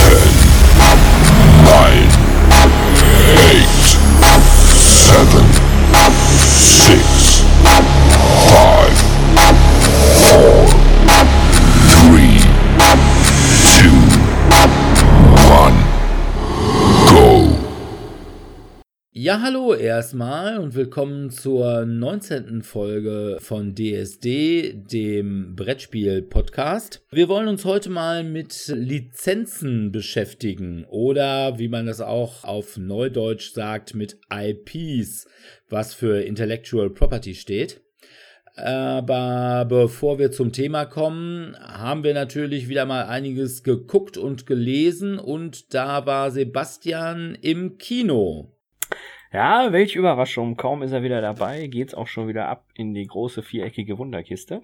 10, Ja, hallo erstmal und willkommen zur 19. Folge von DSD, dem Brettspiel-Podcast. Wir wollen uns heute mal mit Lizenzen beschäftigen oder wie man das auch auf Neudeutsch sagt, mit IPs, was für Intellectual Property steht. Aber bevor wir zum Thema kommen, haben wir natürlich wieder mal einiges geguckt und gelesen und da war Sebastian im Kino. Ja, welche Überraschung. Kaum ist er wieder dabei, geht's auch schon wieder ab in die große viereckige Wunderkiste.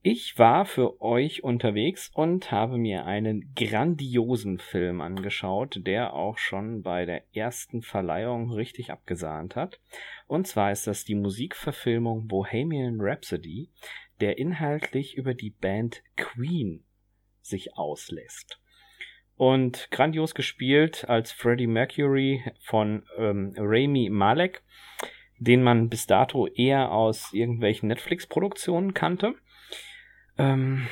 Ich war für euch unterwegs und habe mir einen grandiosen Film angeschaut, der auch schon bei der ersten Verleihung richtig abgesahnt hat. Und zwar ist das die Musikverfilmung Bohemian Rhapsody, der inhaltlich über die Band Queen sich auslässt. Und grandios gespielt als Freddie Mercury von ähm, Rami Malek, den man bis dato eher aus irgendwelchen Netflix-Produktionen kannte. Ähm,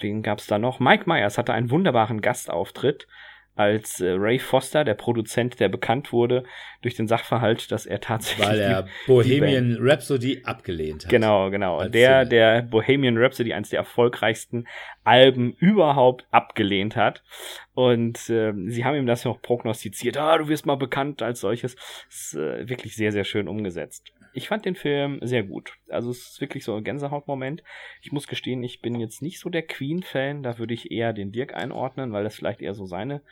wen gab's da noch? Mike Myers hatte einen wunderbaren Gastauftritt als äh, Ray Foster, der Produzent, der bekannt wurde durch den Sachverhalt, dass er tatsächlich Weil er die- Bohemian Rhapsody abgelehnt hat. Genau, genau. Der, Single. der Bohemian Rhapsody, eines der erfolgreichsten Alben überhaupt abgelehnt hat. Und ähm, sie haben ihm das noch prognostiziert. Ah, du wirst mal bekannt als solches. Das ist äh, wirklich sehr, sehr schön umgesetzt. Ich fand den Film sehr gut. Also es ist wirklich so ein Gänsehautmoment. Ich muss gestehen, ich bin jetzt nicht so der Queen-Fan. Da würde ich eher den Dirk einordnen, weil das vielleicht eher so seine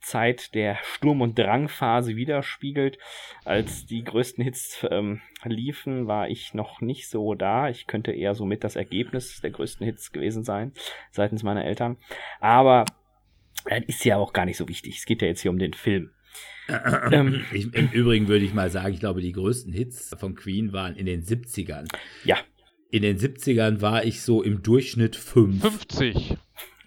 Zeit der Sturm- und Drangphase widerspiegelt. Als die größten Hits ähm, liefen, war ich noch nicht so da. Ich könnte eher so mit das Ergebnis der größten Hits gewesen sein, seitens meiner Eltern. Aber das ist ja auch gar nicht so wichtig. Es geht ja jetzt hier um den Film. Ähm, Ich, Im Übrigen würde ich mal sagen, ich glaube, die größten Hits von Queen waren in den 70ern. Ja, In den 70ern war ich so im Durchschnitt 5. 50.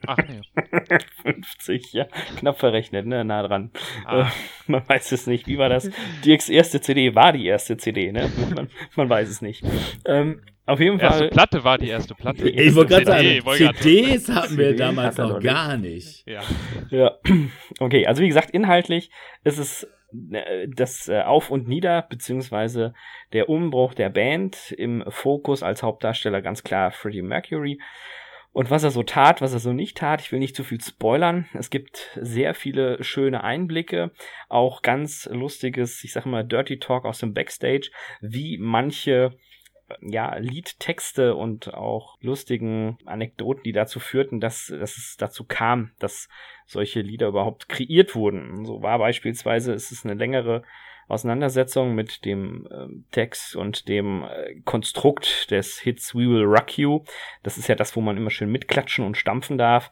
Ach nee. 50, ja. Knapp verrechnet, ne? Nah dran. Ah. Äh, man weiß es nicht. Wie war das? Dirks erste CD war die erste CD, ne? Man, man weiß es nicht. Ähm, auf jeden Erste Fall. Platte war die erste Platte. Ich wollte gerade sagen, CDs hatten wir CDs damals noch gar nicht. Ja. Ja, okay, also wie gesagt, inhaltlich ist es äh, das äh, Auf und Nieder, beziehungsweise der Umbruch der Band im Fokus als Hauptdarsteller ganz klar Freddie Mercury. Und was er so tat, was er so nicht tat, ich will nicht zu viel spoilern. Es gibt sehr viele schöne Einblicke, auch ganz lustiges, ich sag mal, Dirty Talk aus dem Backstage, wie manche ja, Liedtexte und auch lustigen Anekdoten, die dazu führten, dass, dass es dazu kam, dass solche Lieder überhaupt kreiert wurden. So war beispielsweise, es ist eine längere Auseinandersetzung mit dem ähm, Text und dem äh, Konstrukt des Hits We Will Rock You. Das ist ja das, wo man immer schön mitklatschen und stampfen darf,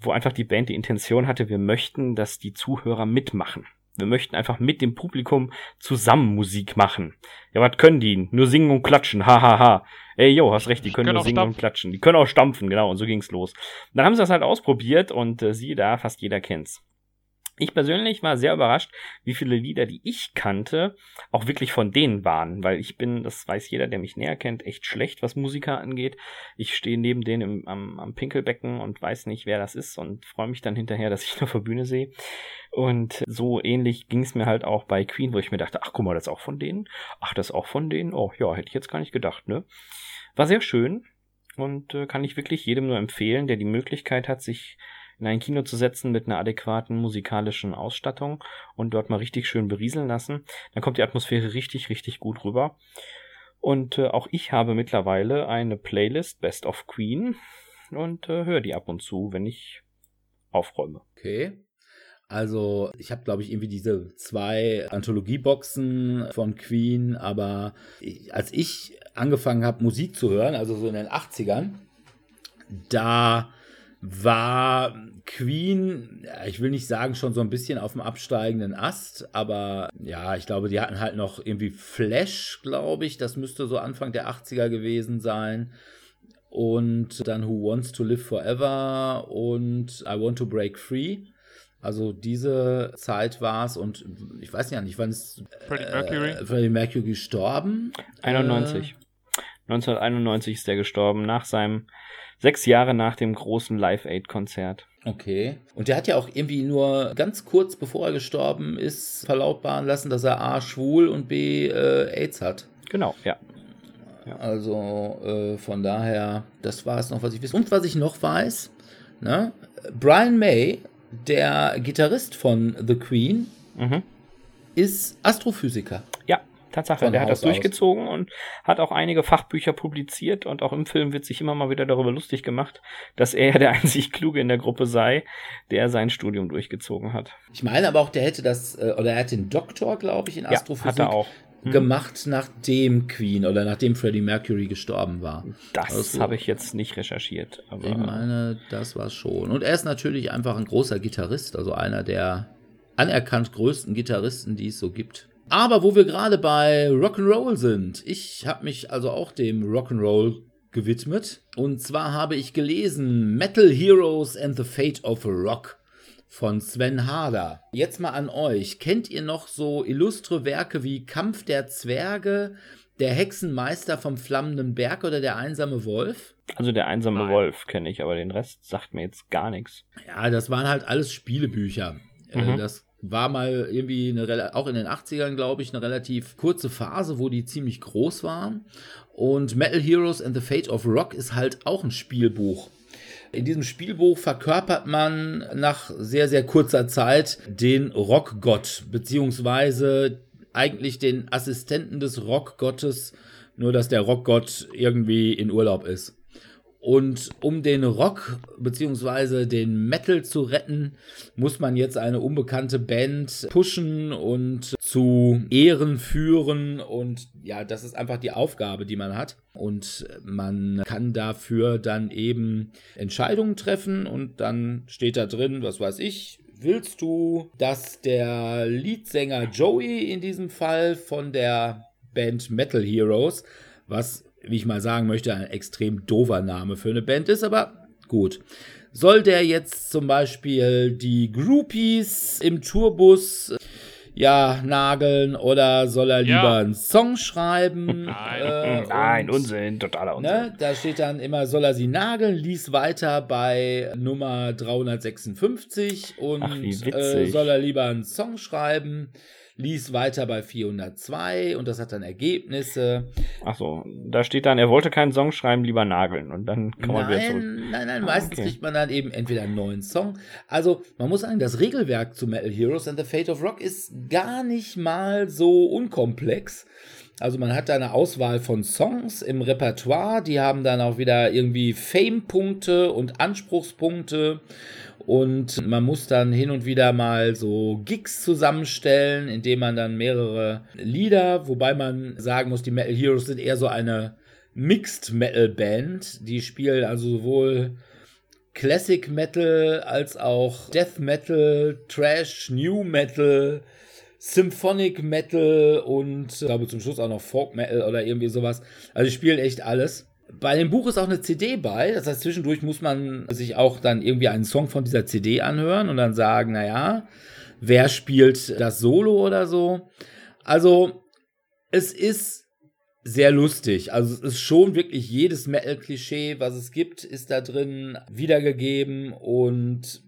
wo einfach die Band die Intention hatte, wir möchten, dass die Zuhörer mitmachen. Wir möchten einfach mit dem Publikum zusammen Musik machen. Ja, was können die? Nur singen und klatschen. Ha, ha, ha. Ey, yo, hast recht, die können, können nur singen und stampfen. klatschen. Die können auch stampfen, genau, und so ging's los. Dann haben sie das halt ausprobiert und äh, siehe da, fast jeder kennt's. Ich persönlich war sehr überrascht, wie viele Lieder, die ich kannte, auch wirklich von denen waren, weil ich bin, das weiß jeder, der mich näher kennt, echt schlecht, was Musiker angeht. Ich stehe neben denen im, am, am Pinkelbecken und weiß nicht, wer das ist und freue mich dann hinterher, dass ich nur vor Bühne sehe. Und so ähnlich ging es mir halt auch bei Queen, wo ich mir dachte, ach guck mal, das ist auch von denen. Ach, das ist auch von denen. Oh ja, hätte ich jetzt gar nicht gedacht, ne? War sehr schön und äh, kann ich wirklich jedem nur empfehlen, der die Möglichkeit hat, sich in ein Kino zu setzen mit einer adäquaten musikalischen Ausstattung und dort mal richtig schön berieseln lassen. Dann kommt die Atmosphäre richtig, richtig gut rüber. Und äh, auch ich habe mittlerweile eine Playlist Best of Queen und äh, höre die ab und zu, wenn ich aufräume. Okay. Also ich habe, glaube ich, irgendwie diese zwei Anthologieboxen von Queen, aber als ich angefangen habe, Musik zu hören, also so in den 80ern, da war Queen, ich will nicht sagen, schon so ein bisschen auf dem absteigenden Ast, aber ja, ich glaube, die hatten halt noch irgendwie Flash, glaube ich, das müsste so Anfang der 80er gewesen sein. Und dann Who Wants to Live Forever und I Want to Break Free. Also diese Zeit war es und ich weiß ja nicht, wann ist Freddie Mercury? Äh, Freddie Mercury gestorben? 91. Äh, 1991 ist er gestorben, nach seinem sechs Jahre nach dem großen Live Aid Konzert. Okay. Und der hat ja auch irgendwie nur ganz kurz bevor er gestorben ist, verlautbaren lassen, dass er A schwul und B äh, AIDS hat. Genau, ja. ja. Also äh, von daher, das war es noch, was ich weiß. Und was ich noch weiß, ne? Brian May, der Gitarrist von The Queen, mhm. ist Astrophysiker. Tatsache, der hat das durchgezogen aus. und hat auch einige Fachbücher publiziert und auch im Film wird sich immer mal wieder darüber lustig gemacht, dass er der einzig Kluge in der Gruppe sei, der sein Studium durchgezogen hat. Ich meine aber auch, der hätte das, äh, oder er hat den Doktor, glaube ich, in Astrophysik. Ja, hat er auch. Hm. gemacht, nachdem Queen oder nachdem Freddie Mercury gestorben war. Das also, habe ich jetzt nicht recherchiert. Aber ich meine, das war schon. Und er ist natürlich einfach ein großer Gitarrist, also einer der anerkannt größten Gitarristen, die es so gibt. Aber wo wir gerade bei Rock'n'Roll sind, ich habe mich also auch dem Rock'n'Roll gewidmet. Und zwar habe ich gelesen Metal Heroes and the Fate of Rock von Sven Harder. Jetzt mal an euch. Kennt ihr noch so illustre Werke wie Kampf der Zwerge, der Hexenmeister vom flammenden Berg oder der einsame Wolf? Also der einsame Nein. Wolf kenne ich, aber den Rest sagt mir jetzt gar nichts. Ja, das waren halt alles Spielebücher. Äh, mhm. Das war mal irgendwie eine, auch in den 80ern, glaube ich, eine relativ kurze Phase, wo die ziemlich groß waren. Und Metal Heroes and the Fate of Rock ist halt auch ein Spielbuch. In diesem Spielbuch verkörpert man nach sehr, sehr kurzer Zeit den Rockgott, beziehungsweise eigentlich den Assistenten des Rockgottes, nur dass der Rockgott irgendwie in Urlaub ist. Und um den Rock bzw. den Metal zu retten, muss man jetzt eine unbekannte Band pushen und zu Ehren führen. Und ja, das ist einfach die Aufgabe, die man hat. Und man kann dafür dann eben Entscheidungen treffen und dann steht da drin, was weiß ich, willst du, dass der Leadsänger Joey in diesem Fall von der Band Metal Heroes, was wie ich mal sagen möchte, ein extrem doofer Name für eine Band ist, aber gut. Soll der jetzt zum Beispiel die Groupies im Tourbus ja, nageln oder soll er lieber ja. einen Song schreiben? Nein, äh, Nein Unsinn, totaler Unsinn. Ne, da steht dann immer, soll er sie nageln, lies weiter bei Nummer 356 und Ach, äh, soll er lieber einen Song schreiben? Ließ weiter bei 402 und das hat dann Ergebnisse. Ach so, da steht dann, er wollte keinen Song schreiben, lieber nageln und dann kann man nein, wieder zurück. Nein, nein, ah, meistens okay. kriegt man dann eben entweder einen neuen Song. Also, man muss sagen, das Regelwerk zu Metal Heroes and the Fate of Rock ist gar nicht mal so unkomplex. Also man hat da eine Auswahl von Songs im Repertoire, die haben dann auch wieder irgendwie Fame-Punkte und Anspruchspunkte und man muss dann hin und wieder mal so Gigs zusammenstellen, indem man dann mehrere Lieder, wobei man sagen muss, die Metal Heroes sind eher so eine Mixed Metal Band. Die spielen also sowohl Classic Metal als auch Death Metal, Trash, New Metal, Symphonic Metal und ich glaube zum Schluss auch noch Folk Metal oder irgendwie sowas. Also die spielen echt alles. Bei dem Buch ist auch eine CD bei, das heißt, zwischendurch muss man sich auch dann irgendwie einen Song von dieser CD anhören und dann sagen, naja, wer spielt das Solo oder so. Also, es ist sehr lustig. Also es ist schon wirklich jedes Metal-Klischee, was es gibt, ist da drin wiedergegeben und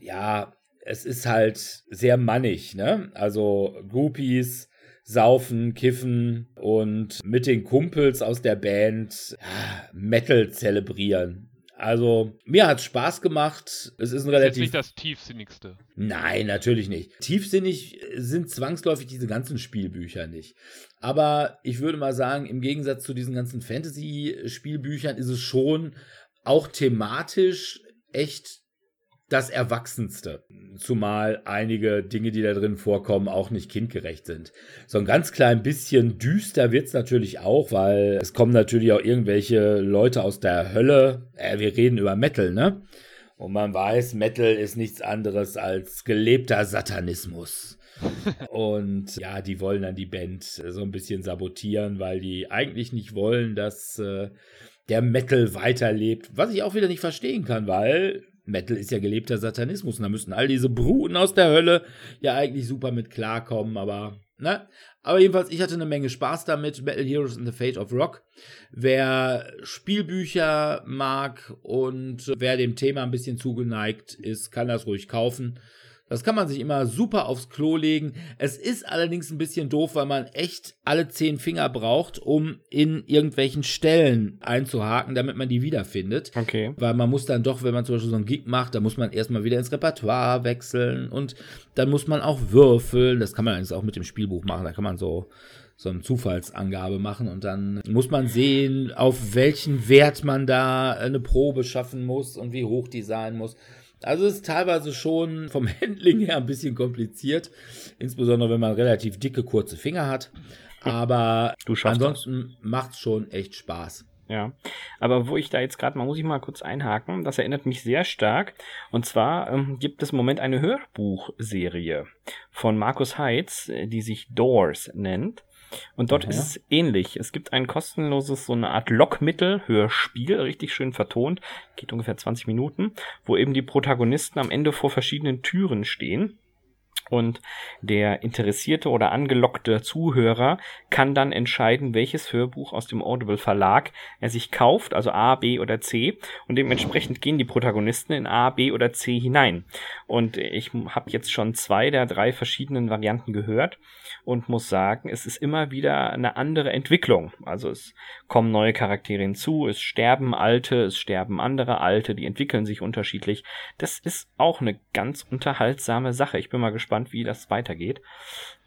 ja, es ist halt sehr mannig, ne? Also Groupies, saufen, kiffen und mit den Kumpels aus der Band ja, Metal zelebrieren. Also, mir hat's Spaß gemacht. Es ist ein Das ist relativ. nicht das tiefsinnigste. Nein, natürlich nicht. Tiefsinnig sind zwangsläufig diese ganzen Spielbücher nicht. Aber ich würde mal sagen, im Gegensatz zu diesen ganzen Fantasy-Spielbüchern ist es schon auch thematisch echt das Erwachsenste. Zumal einige Dinge, die da drin vorkommen, auch nicht kindgerecht sind. So ein ganz klein bisschen düster wird's natürlich auch, weil es kommen natürlich auch irgendwelche Leute aus der Hölle. Äh, wir reden über Metal, ne? Und man weiß, Metal ist nichts anderes als gelebter Satanismus. Und ja, die wollen dann die Band so ein bisschen sabotieren, weil die eigentlich nicht wollen, dass äh, der Metal weiterlebt. Was ich auch wieder nicht verstehen kann, weil Metal ist ja gelebter Satanismus und da müssten all diese Bruten aus der Hölle ja eigentlich super mit klarkommen, aber ne? Aber jedenfalls, ich hatte eine Menge Spaß damit. Metal Heroes and the Fate of Rock. Wer Spielbücher mag und wer dem Thema ein bisschen zugeneigt ist, kann das ruhig kaufen. Das kann man sich immer super aufs Klo legen. Es ist allerdings ein bisschen doof, weil man echt alle zehn Finger braucht, um in irgendwelchen Stellen einzuhaken, damit man die wiederfindet. Okay. Weil man muss dann doch, wenn man zum Beispiel so einen Gig macht, dann muss man erstmal wieder ins Repertoire wechseln und dann muss man auch würfeln. Das kann man eigentlich auch mit dem Spielbuch machen. Da kann man so so eine Zufallsangabe machen und dann muss man sehen, auf welchen Wert man da eine Probe schaffen muss und wie hoch die sein muss. Also es ist teilweise schon vom Handling her ein bisschen kompliziert, insbesondere wenn man relativ dicke, kurze Finger hat. Aber das. ansonsten macht's schon echt Spaß. Ja, aber wo ich da jetzt gerade mal, muss ich mal kurz einhaken, das erinnert mich sehr stark. Und zwar ähm, gibt es im Moment eine Hörbuchserie von Markus Heitz, die sich Doors nennt. Und dort Aha. ist es ähnlich. Es gibt ein kostenloses, so eine Art Lockmittel, Hörspiel, richtig schön vertont, geht ungefähr 20 Minuten, wo eben die Protagonisten am Ende vor verschiedenen Türen stehen. Und der interessierte oder angelockte Zuhörer kann dann entscheiden, welches Hörbuch aus dem Audible Verlag er sich kauft, also A, B oder C. Und dementsprechend gehen die Protagonisten in A, B oder C hinein. Und ich habe jetzt schon zwei der drei verschiedenen Varianten gehört und muss sagen, es ist immer wieder eine andere Entwicklung. Also es kommen neue Charaktere hinzu, es sterben alte, es sterben andere alte, die entwickeln sich unterschiedlich. Das ist auch eine ganz unterhaltsame Sache. Ich bin mal gespannt, wie das weitergeht.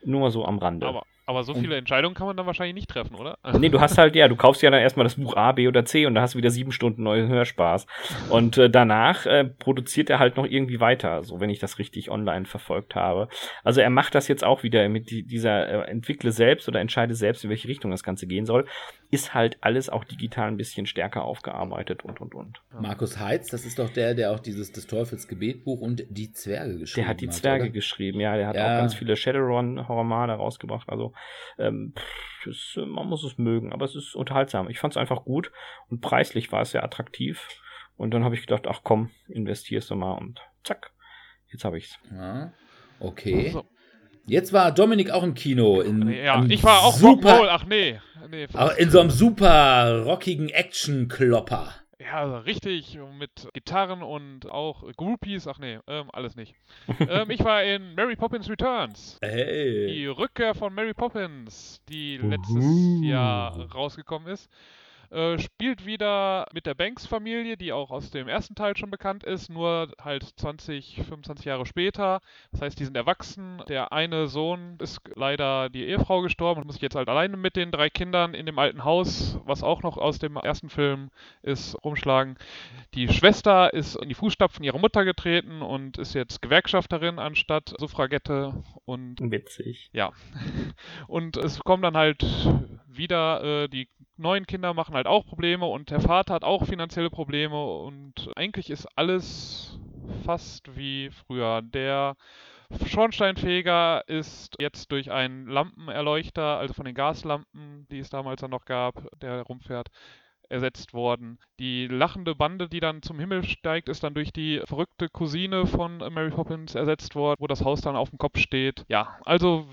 Nur mal so am Rande. Aber, aber so viele Entscheidungen kann man dann wahrscheinlich nicht treffen, oder? Nee, du hast halt, ja, du kaufst ja dann erstmal das Buch A, B oder C und da hast du wieder sieben Stunden neuen Hörspaß. Und äh, danach äh, produziert er halt noch irgendwie weiter, so wenn ich das richtig online verfolgt habe. Also er macht das jetzt auch wieder mit die, dieser äh, entwickle selbst oder entscheide selbst, in welche Richtung das Ganze gehen soll. Ist halt alles auch digital ein bisschen stärker aufgearbeitet und und und. Markus Heitz, das ist doch der, der auch dieses des Teufels Gebetbuch und die Zwerge geschrieben Der hat die hat, Zwerge oder? geschrieben, ja, der hat Ja. auch ganz viele Shadowrun-Romane rausgebracht. Also ähm, pff, äh, man muss es mögen, aber es ist unterhaltsam. Ich fand es einfach gut und preislich war es sehr attraktiv. Und dann habe ich gedacht, ach komm, investierst du mal und zack, jetzt habe ich's. Ja, okay. So. Jetzt war Dominik auch im Kino. In, Ja, ich war auch super, Rock'n'Roll. Ach nee. nee in so einem super rockigen Action-Klopper. Ja, also richtig mit Gitarren und auch Groupies. Ach nee, ähm, alles nicht. ähm, ich war in Mary Poppins Returns. Die Hey. Rückkehr von Mary Poppins, die letztes Uhu. Jahr rausgekommen ist. Äh, spielt wieder mit der Banks-Familie, die auch aus dem ersten Teil schon bekannt ist, nur halt 20, 25 Jahre später. Das heißt, die sind erwachsen. Der eine Sohn ist leider die Ehefrau gestorben und muss sich jetzt halt alleine mit den drei Kindern in dem alten Haus, was auch noch aus dem ersten Film ist, rumschlagen. Die Schwester ist in die Fußstapfen ihrer Mutter getreten und ist jetzt Gewerkschafterin anstatt Suffragette und Witzig. ja. Und es kommen dann halt wieder, äh, die neuen Kinder machen halt auch Probleme und der Vater hat auch finanzielle Probleme und eigentlich ist alles fast wie früher. Der Schornsteinfeger ist jetzt durch einen Lampenerleuchter, also von den Gaslampen, die es damals dann noch gab, der rumfährt, ersetzt worden. Die lachende Bande, die dann zum Himmel steigt, ist dann durch die verrückte Cousine von Mary Poppins ersetzt worden, wo das Haus dann auf dem Kopf steht. Ja, also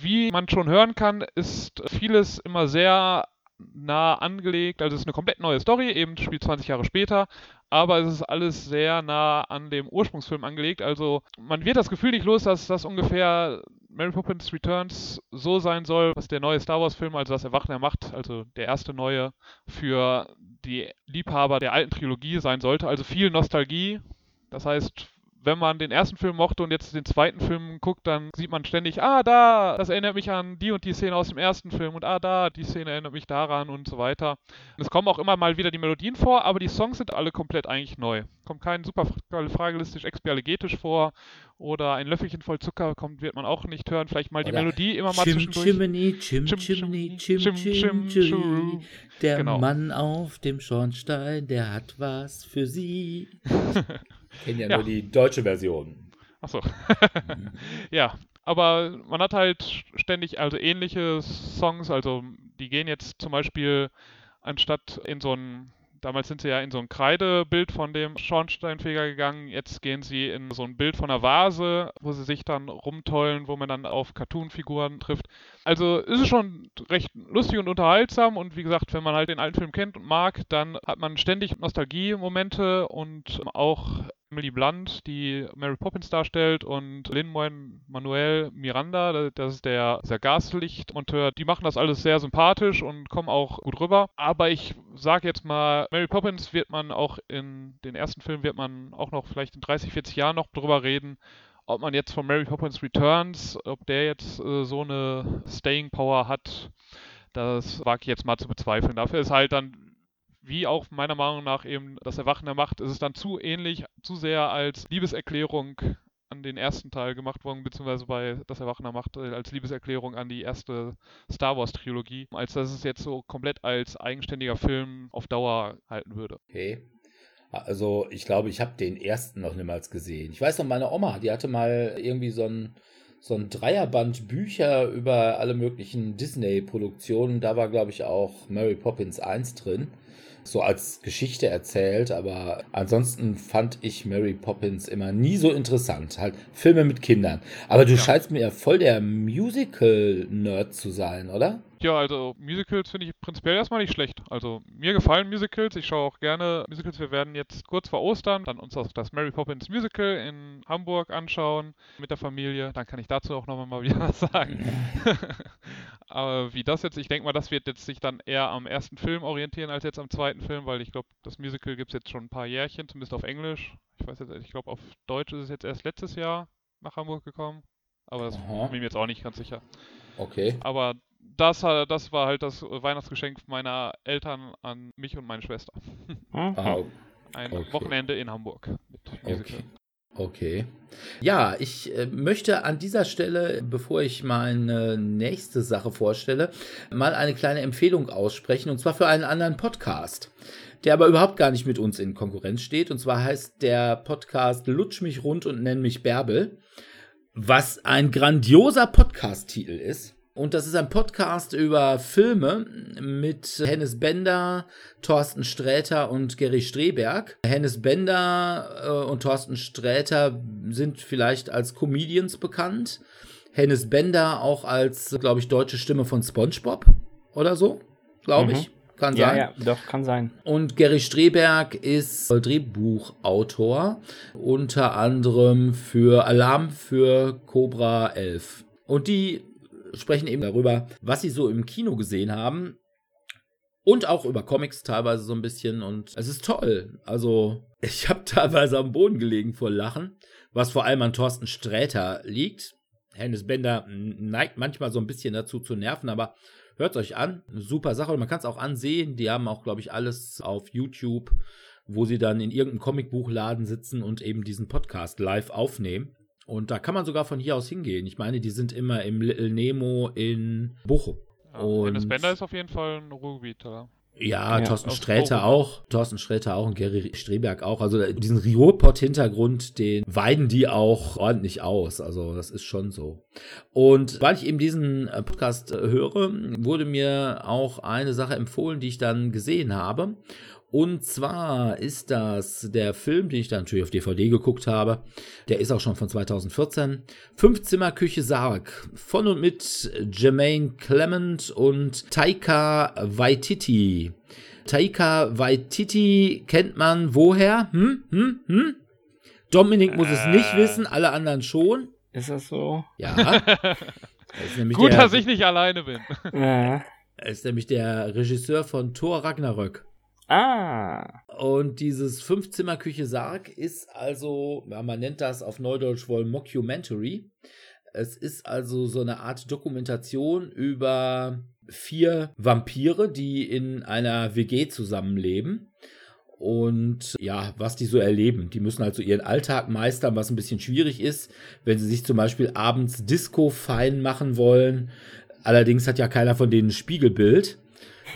wie man schon hören kann, ist vieles immer sehr nah angelegt. Also es ist eine komplett neue Story, eben spielt 20 Jahre später, aber es ist alles sehr nah an dem Ursprungsfilm angelegt. Also man wird das Gefühl nicht los, dass das ungefähr Mary Poppins Returns so sein soll, was der neue Star Wars-Film, also das Erwachen der Macht, also der erste neue, für die Liebhaber der alten Trilogie sein sollte. Also viel Nostalgie. Das heißt, wenn man den ersten Film mochte und jetzt den zweiten Film guckt, dann sieht man ständig, ah, da, das erinnert mich an die und die Szene aus dem ersten Film und ah, da, die Szene erinnert mich daran und so weiter. Und es kommen auch immer mal wieder die Melodien vor, aber die Songs sind alle komplett eigentlich neu. Kommt kein super fragelistisch expialegetisch vor oder ein Löffelchen voll Zucker kommt, wird man auch nicht hören. Vielleicht mal die Oder Melodie immer mal Chim, zwischendurch. Chimney, chim, Chim, chimney, chim, chim, chim, chim, chim, chim. Der Genau. Mann auf dem Schornstein, der hat was für Sie. Kennen ja, Ja. nur die deutsche Version. Achso. ja, aber man hat halt ständig also ähnliche Songs, also die gehen jetzt zum Beispiel anstatt in so ein, damals sind sie ja in so ein Kreidebild von dem Schornsteinfeger gegangen, jetzt gehen sie in so ein Bild von einer Vase, wo sie sich dann rumtollen, wo man dann auf Cartoon-Figuren trifft. Also ist es schon recht lustig und unterhaltsam und wie gesagt, wenn man halt den alten Film kennt und mag, dann hat man ständig Nostalgie-Momente und auch Emily Blunt, die Mary Poppins darstellt, und Lin-Manuel Miranda, das ist der, der Gaslichtmonteur, die machen das alles sehr sympathisch und kommen auch gut rüber. Aber ich sage jetzt mal, Mary Poppins wird man auch in den ersten Film wird man auch noch vielleicht in 30, 40 Jahren noch drüber reden, ob man jetzt von Mary Poppins Returns, ob der jetzt äh, so eine Staying Power hat, das wage ich jetzt mal zu bezweifeln. Dafür ist halt dann wie auch meiner Meinung nach eben das Erwachen der Macht, ist es dann zu ähnlich, zu sehr als Liebeserklärung an den ersten Teil gemacht worden, beziehungsweise bei Das Erwachen der Macht äh, als Liebeserklärung an die erste Star Wars Trilogie, als dass es jetzt so komplett als eigenständiger Film auf Dauer halten würde. Okay. Also, ich glaube, ich habe den ersten noch niemals gesehen. Ich weiß noch, meine Oma, die hatte mal irgendwie so ein, so ein Dreierband Bücher über alle möglichen Disney-Produktionen. Da war, glaube ich, auch Mary Poppins 1 drin. So als Geschichte erzählt, aber ansonsten fand ich Mary Poppins immer nie so interessant. Halt Filme mit Kindern. Aber du Ja. scheinst mir ja voll der Musical-Nerd zu sein, oder? Ja, also Musicals finde ich prinzipiell erstmal nicht schlecht. Also mir gefallen Musicals. Ich schaue auch gerne Musicals. Wir werden jetzt kurz vor Ostern dann uns das, das Mary Poppins Musical in Hamburg anschauen mit der Familie. Dann kann ich dazu auch nochmal mal wieder was sagen. Aber wie das jetzt, ich denke mal, das wird jetzt sich dann eher am ersten Film orientieren als jetzt am zweiten Film, weil ich glaube, das Musical gibt es jetzt schon ein paar Jährchen, zumindest auf Englisch. Ich weiß jetzt, ich glaube, auf Deutsch ist es jetzt erst letztes Jahr nach Hamburg gekommen. Aber das Aha. bin ich mir jetzt auch nicht ganz sicher. Okay. Aber das, das war halt das Weihnachtsgeschenk meiner Eltern an mich und meine Schwester. Mhm. Ah, Ein Okay. Wochenende in Hamburg. Okay. Okay. Ja, ich äh, möchte an dieser Stelle, bevor ich meine nächste Sache vorstelle, mal eine kleine Empfehlung aussprechen, und zwar für einen anderen Podcast, der aber überhaupt gar nicht mit uns in Konkurrenz steht. Und zwar heißt der Podcast Lutsch mich rund und nenn mich Bärbel, was ein grandioser Podcast-Titel ist. Und das ist ein Podcast über Filme mit Hennes Bender, Thorsten Sträter und Gary Streberg. Hennes Bender äh, und Thorsten Sträter sind vielleicht als Comedians bekannt. Hennes Bender auch als, glaube ich, deutsche Stimme von SpongeBob oder so, glaube Mhm. Kann Ja, sein. ja, doch, kann sein. Und Gary Streberg ist Drehbuchautor, unter anderem für Alarm für Cobra 11. Und die sprechen eben darüber, was sie so im Kino gesehen haben. Und auch über Comics teilweise so ein bisschen. Und es ist toll. Also, ich habe teilweise am Boden gelegen vor Lachen, was vor allem an Thorsten Sträter liegt. Hennes Bender neigt manchmal so ein bisschen dazu zu nerven, aber hört euch an. Eine super Sache. Und man kann es auch ansehen. Die haben auch, glaube ich, alles auf YouTube, wo sie dann in irgendeinem Comicbuchladen sitzen und eben diesen Podcast live aufnehmen. Und da kann man sogar von hier aus hingehen. Ich meine, die sind immer im Little Nemo in Bochum. Ja, Und- Dennis Bender ist auf jeden Fall ein Ruhrgebieter. Ja, Ja, Thorsten Sträter auch. Thorsten Sträter auch und Gary Streberg auch. Also diesen Ruhrpott-Hintergrund, den weiden die auch ordentlich aus. Also das ist schon so. Und weil ich eben diesen äh, Podcast äh, höre, wurde mir auch eine Sache empfohlen, die ich dann gesehen habe. Und zwar ist das der Film, den ich dann natürlich auf DVD geguckt habe. Der ist auch schon von 2014. Fünfzimmerküche Sarg. Von und mit Jermaine Clement und Taika Waititi. Taika Waititi kennt man woher? Hm? Hm? Hm? Dominik muss es nicht Äh. wissen, alle anderen schon. Ist das so? Ja. Das Gut, der, dass ich nicht alleine bin. Er ist nämlich der Regisseur von Thor Ragnarök. Ah. Und dieses Fünfzimmerküche Sarg ist also, man nennt das auf Neudeutsch wohl Mockumentary. Es ist also so eine Art Dokumentation über vier Vampire, die in einer WG zusammenleben. Und ja, was die so erleben. Die müssen also ihren Alltag meistern, was ein bisschen schwierig ist, wenn sie sich zum Beispiel abends Disco fein machen wollen. Allerdings hat ja keiner von denen ein Spiegelbild.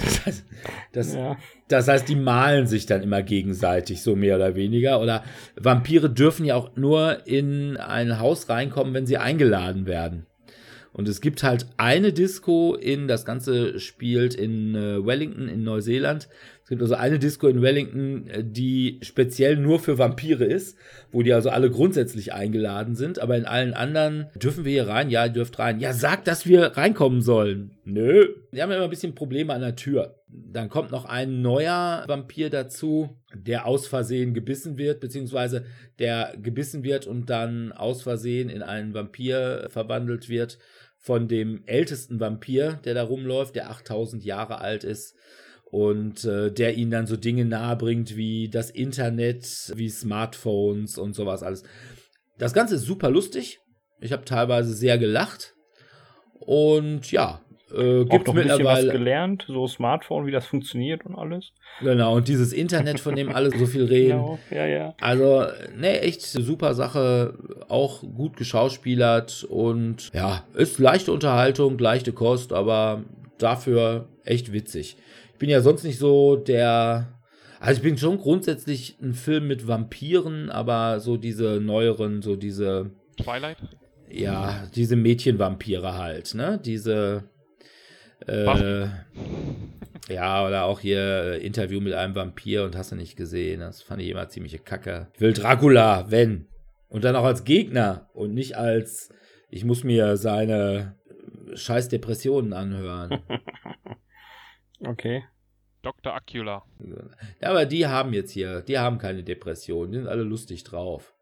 Das heißt, das, Ja. das heißt, die malen sich dann immer gegenseitig, so mehr oder weniger. Oder Vampire dürfen ja auch nur in ein Haus reinkommen, wenn sie eingeladen werden. Und es gibt halt eine Disco in, das Ganze spielt in äh, Wellington in Neuseeland. Es gibt also eine Disco in Wellington, äh, die speziell nur für Vampire ist, wo die also alle grundsätzlich eingeladen sind. Aber in allen anderen dürfen wir hier rein. Ja, ihr dürft rein. Ja, sagt, dass wir reinkommen sollen. Nö. Die haben immer ein bisschen Probleme an der Tür. Dann kommt noch ein neuer Vampir dazu, der aus Versehen gebissen wird, beziehungsweise der gebissen wird und dann aus Versehen in einen Vampir verwandelt wird von dem ältesten Vampir, der da rumläuft, der 8000 Jahre alt ist und äh, der ihnen dann so Dinge nahebringt wie das Internet, wie Smartphones und sowas alles. Das Ganze ist super lustig. Ich habe teilweise sehr gelacht. Und ja, äh, Auch gibt noch ein bisschen was mittlerweile. gelernt, so Smartphone, wie das funktioniert und alles. Genau, und dieses Internet, von dem alle so viel reden. Genau, ja, ja. Also, ne, echt super Sache, auch gut geschauspielert und ja, ist leichte Unterhaltung, leichte Kost, aber dafür echt witzig. Ich bin ja sonst nicht so der, also ich bin schon grundsätzlich ein Film mit Vampiren, aber so diese neueren, so diese, Twilight? ja, diese Mädchenvampire halt, ne, diese, äh, ja, oder auch hier äh, Interview mit einem Vampir und hast du nicht gesehen. Das fand ich immer ziemliche Kacke. Ich will Dracula, wenn. Und dann auch als Gegner und nicht als, ich muss mir seine äh, scheiß Depressionen anhören. Okay. Dr. Acula. ja, aber die haben jetzt hier, die haben keine Depressionen, die sind alle lustig drauf.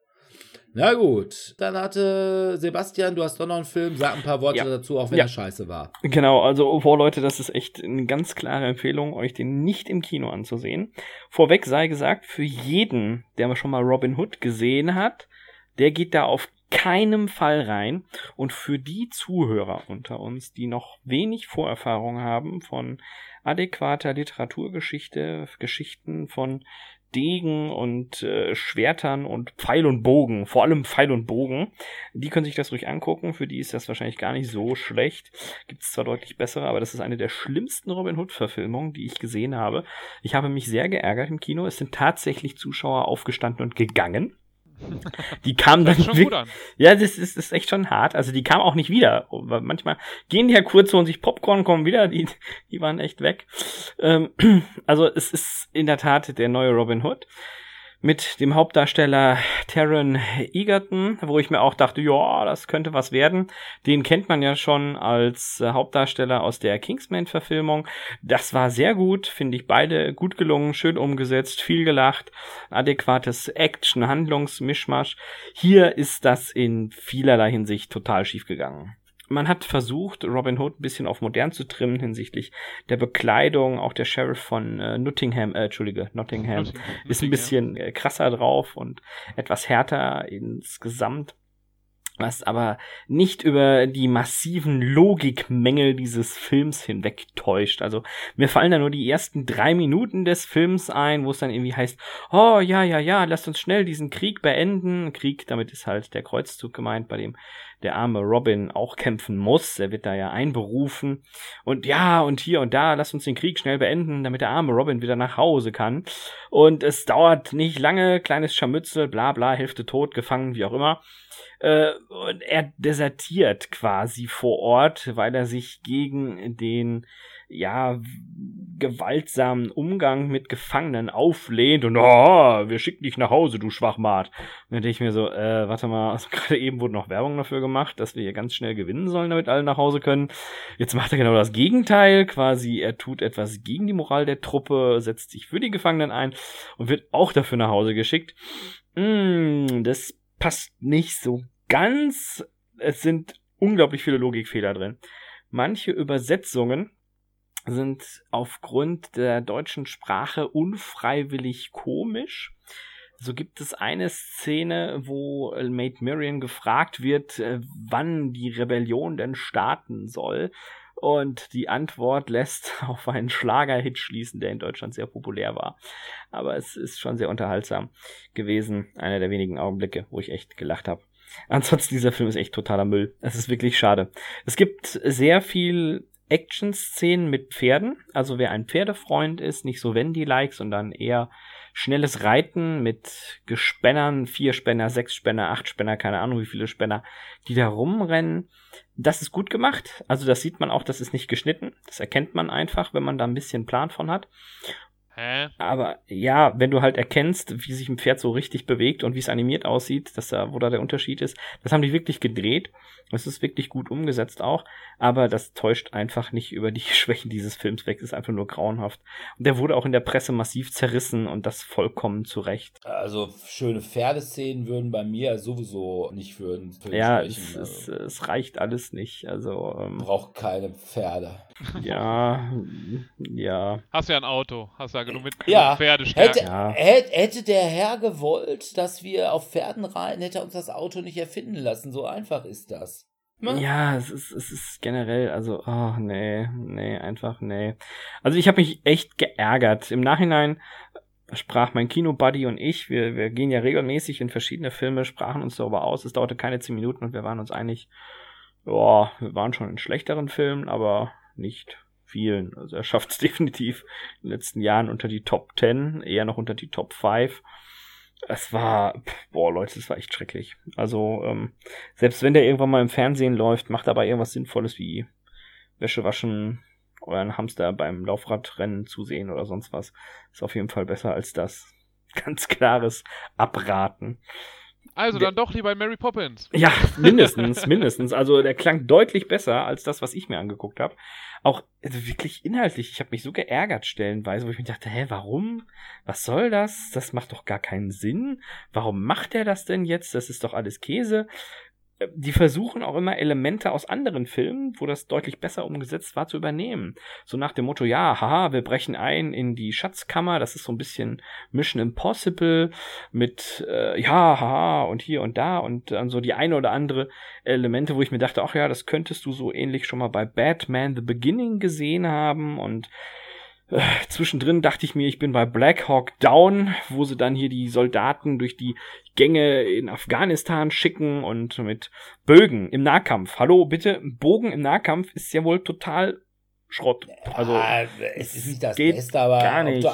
Na gut, dann hatte Sebastian, du hast doch noch einen Film, sag ein paar Worte Ja. dazu, auch wenn Ja. er scheiße war. Genau, also oh, Leute, das ist echt eine ganz klare Empfehlung, euch den nicht im Kino anzusehen. Vorweg sei gesagt, für jeden, der schon mal Robin Hood gesehen hat, der geht da auf keinem Fall rein. Und für die Zuhörer unter uns, die noch wenig Vorerfahrung haben von adäquater Literaturgeschichte, Geschichten von Degen und äh, Schwertern und Pfeil und Bogen, vor allem Pfeil und Bogen. Die können sich das ruhig angucken. Für die ist das wahrscheinlich gar nicht so schlecht. Gibt es zwar deutlich bessere, aber das ist eine der schlimmsten Robin Hood-Verfilmungen, die ich gesehen habe. Ich habe mich sehr geärgert im Kino. Es sind tatsächlich Zuschauer aufgestanden und gegangen. Die kamen dann schon gut an. ja, das ist, das ist echt schon hart. Also die kamen auch nicht wieder. Manchmal gehen die ja kurz holen sich Popcorn, kommen wieder, die, die waren echt weg. Ähm, also es ist in der Tat der neue Robin Hood mit dem Hauptdarsteller Taron Egerton, wo ich mir auch dachte, ja, das könnte was werden. Den kennt man ja schon als äh, Hauptdarsteller aus der Kingsman-Verfilmung. Das war sehr gut, finde ich beide gut gelungen, schön umgesetzt, viel gelacht, adäquates Action, Handlungsmischmasch. Hier ist das in vielerlei Hinsicht total schief gegangen. Man hat versucht, Robin Hood ein bisschen auf modern zu trimmen hinsichtlich der Bekleidung. Auch der Sheriff von äh, Nottingham, äh, Entschuldige, Nottingham, Nottingham, ist ein bisschen äh, krasser drauf und etwas härter insgesamt. Was aber nicht über die massiven Logikmängel dieses Films hinweg täuscht. Also mir fallen da nur die ersten drei Minuten des Films ein, wo es dann irgendwie heißt, oh ja, ja, ja, lasst uns schnell diesen Krieg beenden. Krieg, damit ist halt der Kreuzzug gemeint, bei dem der arme Robin auch kämpfen muss. Er wird da ja einberufen. Und ja, und hier und da, lass uns den Krieg schnell beenden, damit der arme Robin wieder nach Hause kann. Und es dauert nicht lange, kleines Scharmützel, bla bla, Hälfte tot, gefangen, wie auch immer. Äh, und er desertiert quasi vor Ort, weil er sich gegen den ja, gewaltsamen Umgang mit Gefangenen auflehnt und, oh, wir schicken dich nach Hause, du Schwachmat. Dann denke ich mir so, äh, warte mal, also gerade eben wurde noch Werbung dafür gemacht, dass wir hier ganz schnell gewinnen sollen, damit alle nach Hause können. Jetzt macht er genau das Gegenteil, quasi, er tut etwas gegen die Moral der Truppe, setzt sich für die Gefangenen ein und wird auch dafür nach Hause geschickt. Mm, das passt nicht so ganz. Es sind unglaublich viele Logikfehler drin. Manche Übersetzungen sind aufgrund der deutschen Sprache unfreiwillig komisch. So gibt es eine Szene, wo Maid Miriam gefragt wird, äh, wann die Rebellion denn starten soll. Und die Antwort lässt auf einen Schlagerhit schließen, der in Deutschland sehr populär war. Aber es ist schon sehr unterhaltsam gewesen. Einer der wenigen Augenblicke, wo ich echt gelacht habe. Ansonsten, dieser Film ist echt totaler Müll. Es ist wirklich schade. Es gibt sehr viel Action-Szenen mit Pferden. Also wer ein Pferdefreund ist, nicht so Wendy-like, sondern eher schnelles Reiten mit Gespännern, vier Spänner, sechs Spänner, acht Spänner, keine Ahnung wie viele Spänner, die da rumrennen. Das ist gut gemacht. Also das sieht man auch, das ist nicht geschnitten. Das erkennt man einfach, wenn man da ein bisschen Plan von hat. Hä? Aber ja, wenn du halt erkennst, wie sich ein Pferd so richtig bewegt und wie es animiert aussieht, dass da, wo da der Unterschied ist, das haben die wirklich gedreht. Das ist wirklich gut umgesetzt auch, aber das täuscht einfach nicht über die Schwächen dieses Films weg. ist einfach nur grauenhaft. Und der wurde auch in der Presse massiv zerrissen und das vollkommen zu Recht. Also schöne Pferdeszenen würden bei mir sowieso nicht Film Ja, es, es, Also, es reicht alles nicht. Also, ähm, braucht keine Pferde. Ja, ja. Hast ja ein Auto, hast ja genug mit Ja, Pferdestärke. Hätte, Ja. hätte, hätte der Herr gewollt, dass wir auf Pferden reiten, hätte er uns das Auto nicht erfinden lassen. So einfach ist das. Ne? Ja, es ist, es ist generell, also, oh, nee, nee, einfach, nee. Also ich habe mich echt geärgert. Im Nachhinein sprach mein Kinobuddy und ich, wir, wir gehen ja regelmäßig in verschiedene Filme, sprachen uns darüber aus. Es dauerte keine zehn Minuten und wir waren uns einig, ja, wir waren schon in schlechteren Filmen, aber nicht vielen. Also er schafft es definitiv in den letzten Jahren unter die Top 10, eher noch unter die Top 5. Es war, boah, Leute, es war echt schrecklich. Also, ähm, selbst wenn der irgendwann mal im Fernsehen läuft, macht aber irgendwas Sinnvolles wie Wäsche waschen einen Hamster beim Laufradrennen zusehen oder sonst was. Ist auf jeden Fall besser als das. Ganz klares Abraten. Also dann doch lieber Mary Poppins. Ja, mindestens, mindestens. Also der klang deutlich besser als das, was ich mir angeguckt habe. Auch also wirklich inhaltlich. Ich habe mich so geärgert stellenweise, wo ich mir dachte, hä, warum? Was soll das? Das macht doch gar keinen Sinn. Warum macht er das denn jetzt? Das ist doch alles Käse. Die versuchen auch immer Elemente aus anderen Filmen, wo das deutlich besser umgesetzt war, zu übernehmen. So nach dem Motto, ja, haha, wir brechen ein in die Schatzkammer. Das ist so ein bisschen Mission Impossible mit, äh, ja, haha, und hier und da und dann so die eine oder andere Elemente, wo ich mir dachte, ach ja, das könntest du so ähnlich schon mal bei Batman The Beginning gesehen haben und äh, Zwischendrin dachte ich mir, ich bin bei Black Hawk Down, wo sie dann hier die Soldaten durch die Gänge in Afghanistan schicken und mit Bögen im Nahkampf. Hallo, bitte, Bogen im Nahkampf ist ja wohl total Schrott. Also, ah, es ist nicht das Beste, aber gar ob nicht. Du,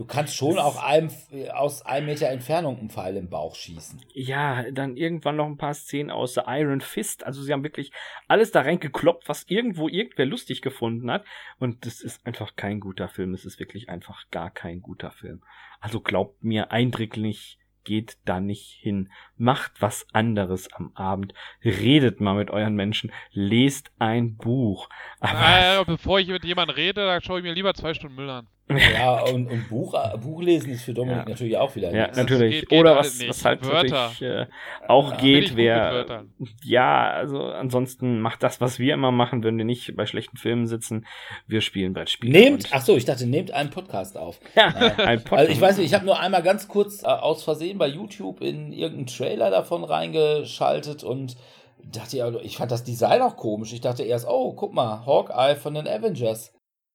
du kannst schon auch einem, aus einem Meter Entfernung einen Pfeil im Bauch schießen. ja, dann irgendwann noch ein paar Szenen aus The Iron Fist. Also sie haben wirklich alles da reingekloppt, was irgendwo irgendwer lustig gefunden hat. Und das ist einfach kein guter Film. Es ist wirklich einfach gar kein guter Film. Also glaubt mir eindringlich, geht da nicht hin. Macht was anderes am Abend. Redet mal mit euren Menschen. Lest ein Buch. Aber Naja, bevor ich mit jemandem rede, dann schaue ich mir lieber zwei Stunden Müll an. Ja, und, und Buch, Buch lesen ist für Dominik Ja. natürlich auch wieder ja, nichts. natürlich. geht- geht Oder was, was halt Wörter. natürlich äh, auch Ja, geht, wer. Ja, also ansonsten macht das, was wir immer machen, wenn wir nicht bei schlechten Filmen sitzen. Wir spielen Brettspiele. Nehmt, ach so, ich dachte, nehmt einen Podcast auf. ja, ein Podcast. Also ich weiß nicht, ich habe nur einmal ganz kurz äh, aus Versehen bei YouTube in irgendeinen Trailer davon reingeschaltet und dachte ja, ich fand das Design auch komisch. Ich dachte erst, oh, guck mal, Hawkeye von den Avengers.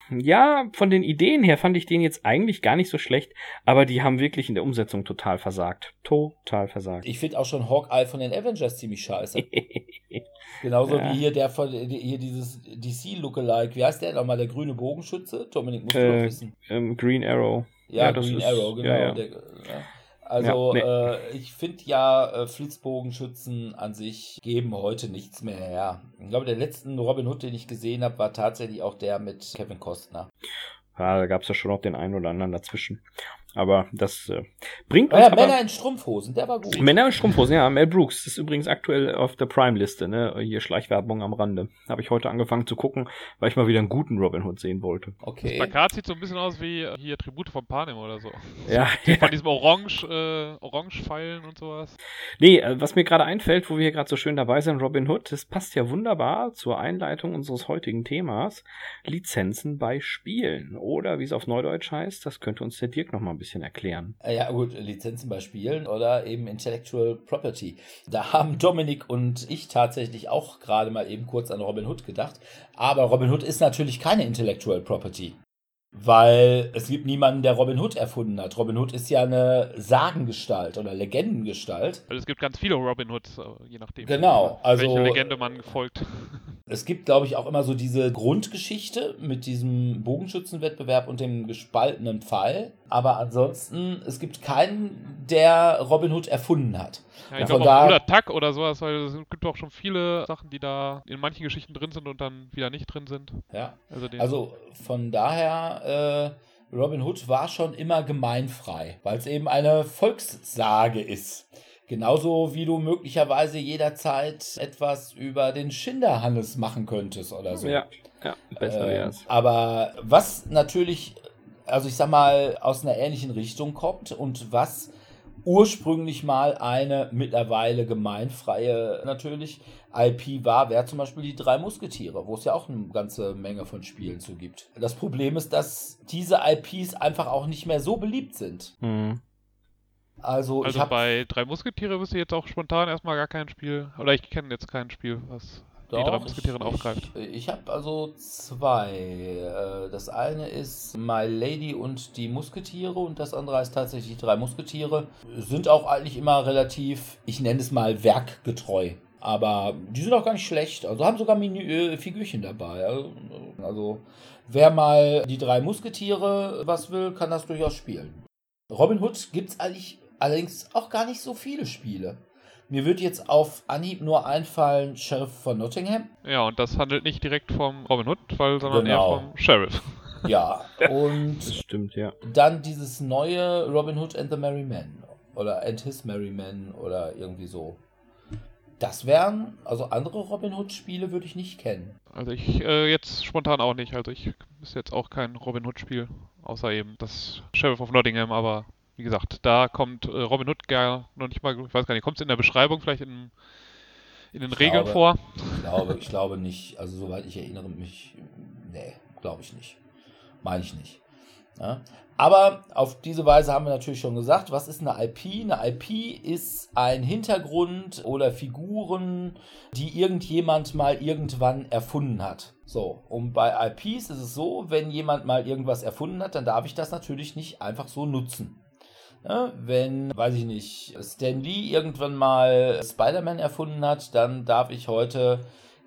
Ja, von den Ideen her fand ich den jetzt eigentlich gar nicht so schlecht, aber die haben wirklich in der Umsetzung total versagt. Total versagt. Ich finde auch schon Hawkeye von den Avengers ziemlich scheiße. Genauso Ja. wie hier der von hier dieses DC-Lookalike. Wie heißt der nochmal? Der grüne Bogenschütze? Dominik muss Äh, wissen. ähm, Green Arrow. Ja, ja, das Green ist- Arrow, genau. ja. Der. Also, Ja, äh, ich finde ja, äh, Flitzbogenschützen an sich geben heute nichts mehr her. Ich glaube, der letzten Robin Hood, den ich gesehen habe, war tatsächlich auch der mit Kevin Costner. Ja, da gab es ja schon noch den einen oder anderen dazwischen. Aber das äh, bringt uns ja, aber Männer in Strumpfhosen, der war gut. Männer in Strumpfhosen, ja, Mel Brooks ist übrigens aktuell auf der Prime-Liste, ne? Hier Schleichwerbung am Rande. Habe ich heute angefangen zu gucken, weil ich mal wieder einen guten Robin Hood sehen wollte. Okay. Plakat sieht so ein bisschen aus wie hier Tribute von Panem oder so. Ja, Von diesem Orange, äh, Orange-Pfeilen und sowas. Nee, äh, was mir gerade einfällt, wo wir hier gerade so schön dabei sind, Robin Hood, das passt ja wunderbar zur Einleitung unseres heutigen Themas. Lizenzen bei Spielen. Oder wie es auf Neudeutsch heißt, das könnte uns der Dirk noch mal ein bisschen erklären. Äh, Ja, gut, Lizenzen bei Spielen oder eben Intellectual Property. Da haben Dominik und ich tatsächlich auch gerade mal eben kurz an Robin Hood gedacht. Aber Robin Hood ist natürlich keine Intellectual Property. Weil es gibt niemanden, der Robin Hood erfunden hat. Robin Hood ist ja eine Sagengestalt oder Legendengestalt. Also es gibt ganz viele Robin Hoods, äh, je nachdem. Genau, also- welche Legende man folgt. Es gibt, glaube ich, auch immer so diese Grundgeschichte mit diesem Bogenschützenwettbewerb und dem gespaltenen Pfeil. Aber ansonsten, es gibt keinen, der Robin Hood erfunden hat. Ja, Ja, ich von glaube auch da- Bruder Tuck oder sowas, weil es gibt auch schon viele Sachen, die da in manchen Geschichten drin sind und dann wieder nicht drin sind. Ja. Also, Also von daher, äh, Robin Hood war schon immer gemeinfrei, weil es eben eine Volkssage ist. Genauso wie du möglicherweise jederzeit etwas über den Schinderhannes machen könntest oder so. ja, besser Ähm, wär's. aber was natürlich, also ich sag mal, aus einer ähnlichen Richtung kommt und was ursprünglich mal eine mittlerweile gemeinfreie natürlich IP war, wäre zum Beispiel die drei Musketiere, wo es ja auch eine ganze Menge von Spielen zu gibt. Das Problem ist, dass diese IPs einfach auch nicht mehr so beliebt sind. Hm. Also, ich also habe bei drei Musketiere wüsste ich jetzt auch spontan erstmal gar kein Spiel. Oder ich kenne jetzt kein Spiel, was die drei Musketiere aufgreift. Ich, ich habe also zwei. Äh, Das eine ist My Lady und die Musketiere und das andere heißt tatsächlich die drei Musketiere. Sind auch eigentlich immer relativ, ich nenne es mal werkgetreu. Aber die sind auch gar nicht schlecht. Also haben sogar Menü, äh, Figürchen dabei. Also, Also wer mal die drei Musketiere was will, kann das durchaus spielen. Robin Hood gibt es eigentlich allerdings auch gar nicht so viele Spiele. Mir wird jetzt auf Anhieb nur einfallen Sheriff von Nottingham. Ja, und das handelt nicht direkt vom Robin Hood, weil, sondern Genau. eher vom Sheriff. Ja, und Das stimmt, ja. dann dieses neue Robin Hood and the Merry Men oder And His Merry Men oder irgendwie so. Das wären, also andere Robin Hood Spiele würde ich nicht kennen. Also ich äh, jetzt spontan auch nicht. Also ich ist jetzt auch kein Robin Hood Spiel, außer eben das Sheriff of Nottingham, aber wie gesagt, da kommt äh, Robin Hood gar noch nicht mal, ich weiß gar nicht, kommt es in der Beschreibung vielleicht in, in den Ich Regeln glaube- vor? Ich glaube, ich glaube nicht, also soweit ich erinnere mich, nee, glaube ich nicht. Meine ich nicht. Ja? Aber auf diese Weise haben wir natürlich schon gesagt, was ist eine IP? Eine IP ist ein Hintergrund oder Figuren, die irgendjemand mal irgendwann erfunden hat. So, und bei IPs ist es so, wenn jemand mal irgendwas erfunden hat, dann darf ich das natürlich nicht einfach so nutzen. Ja, wenn, weiß ich nicht, Stan Lee irgendwann mal Spider-Man erfunden hat, dann darf ich heute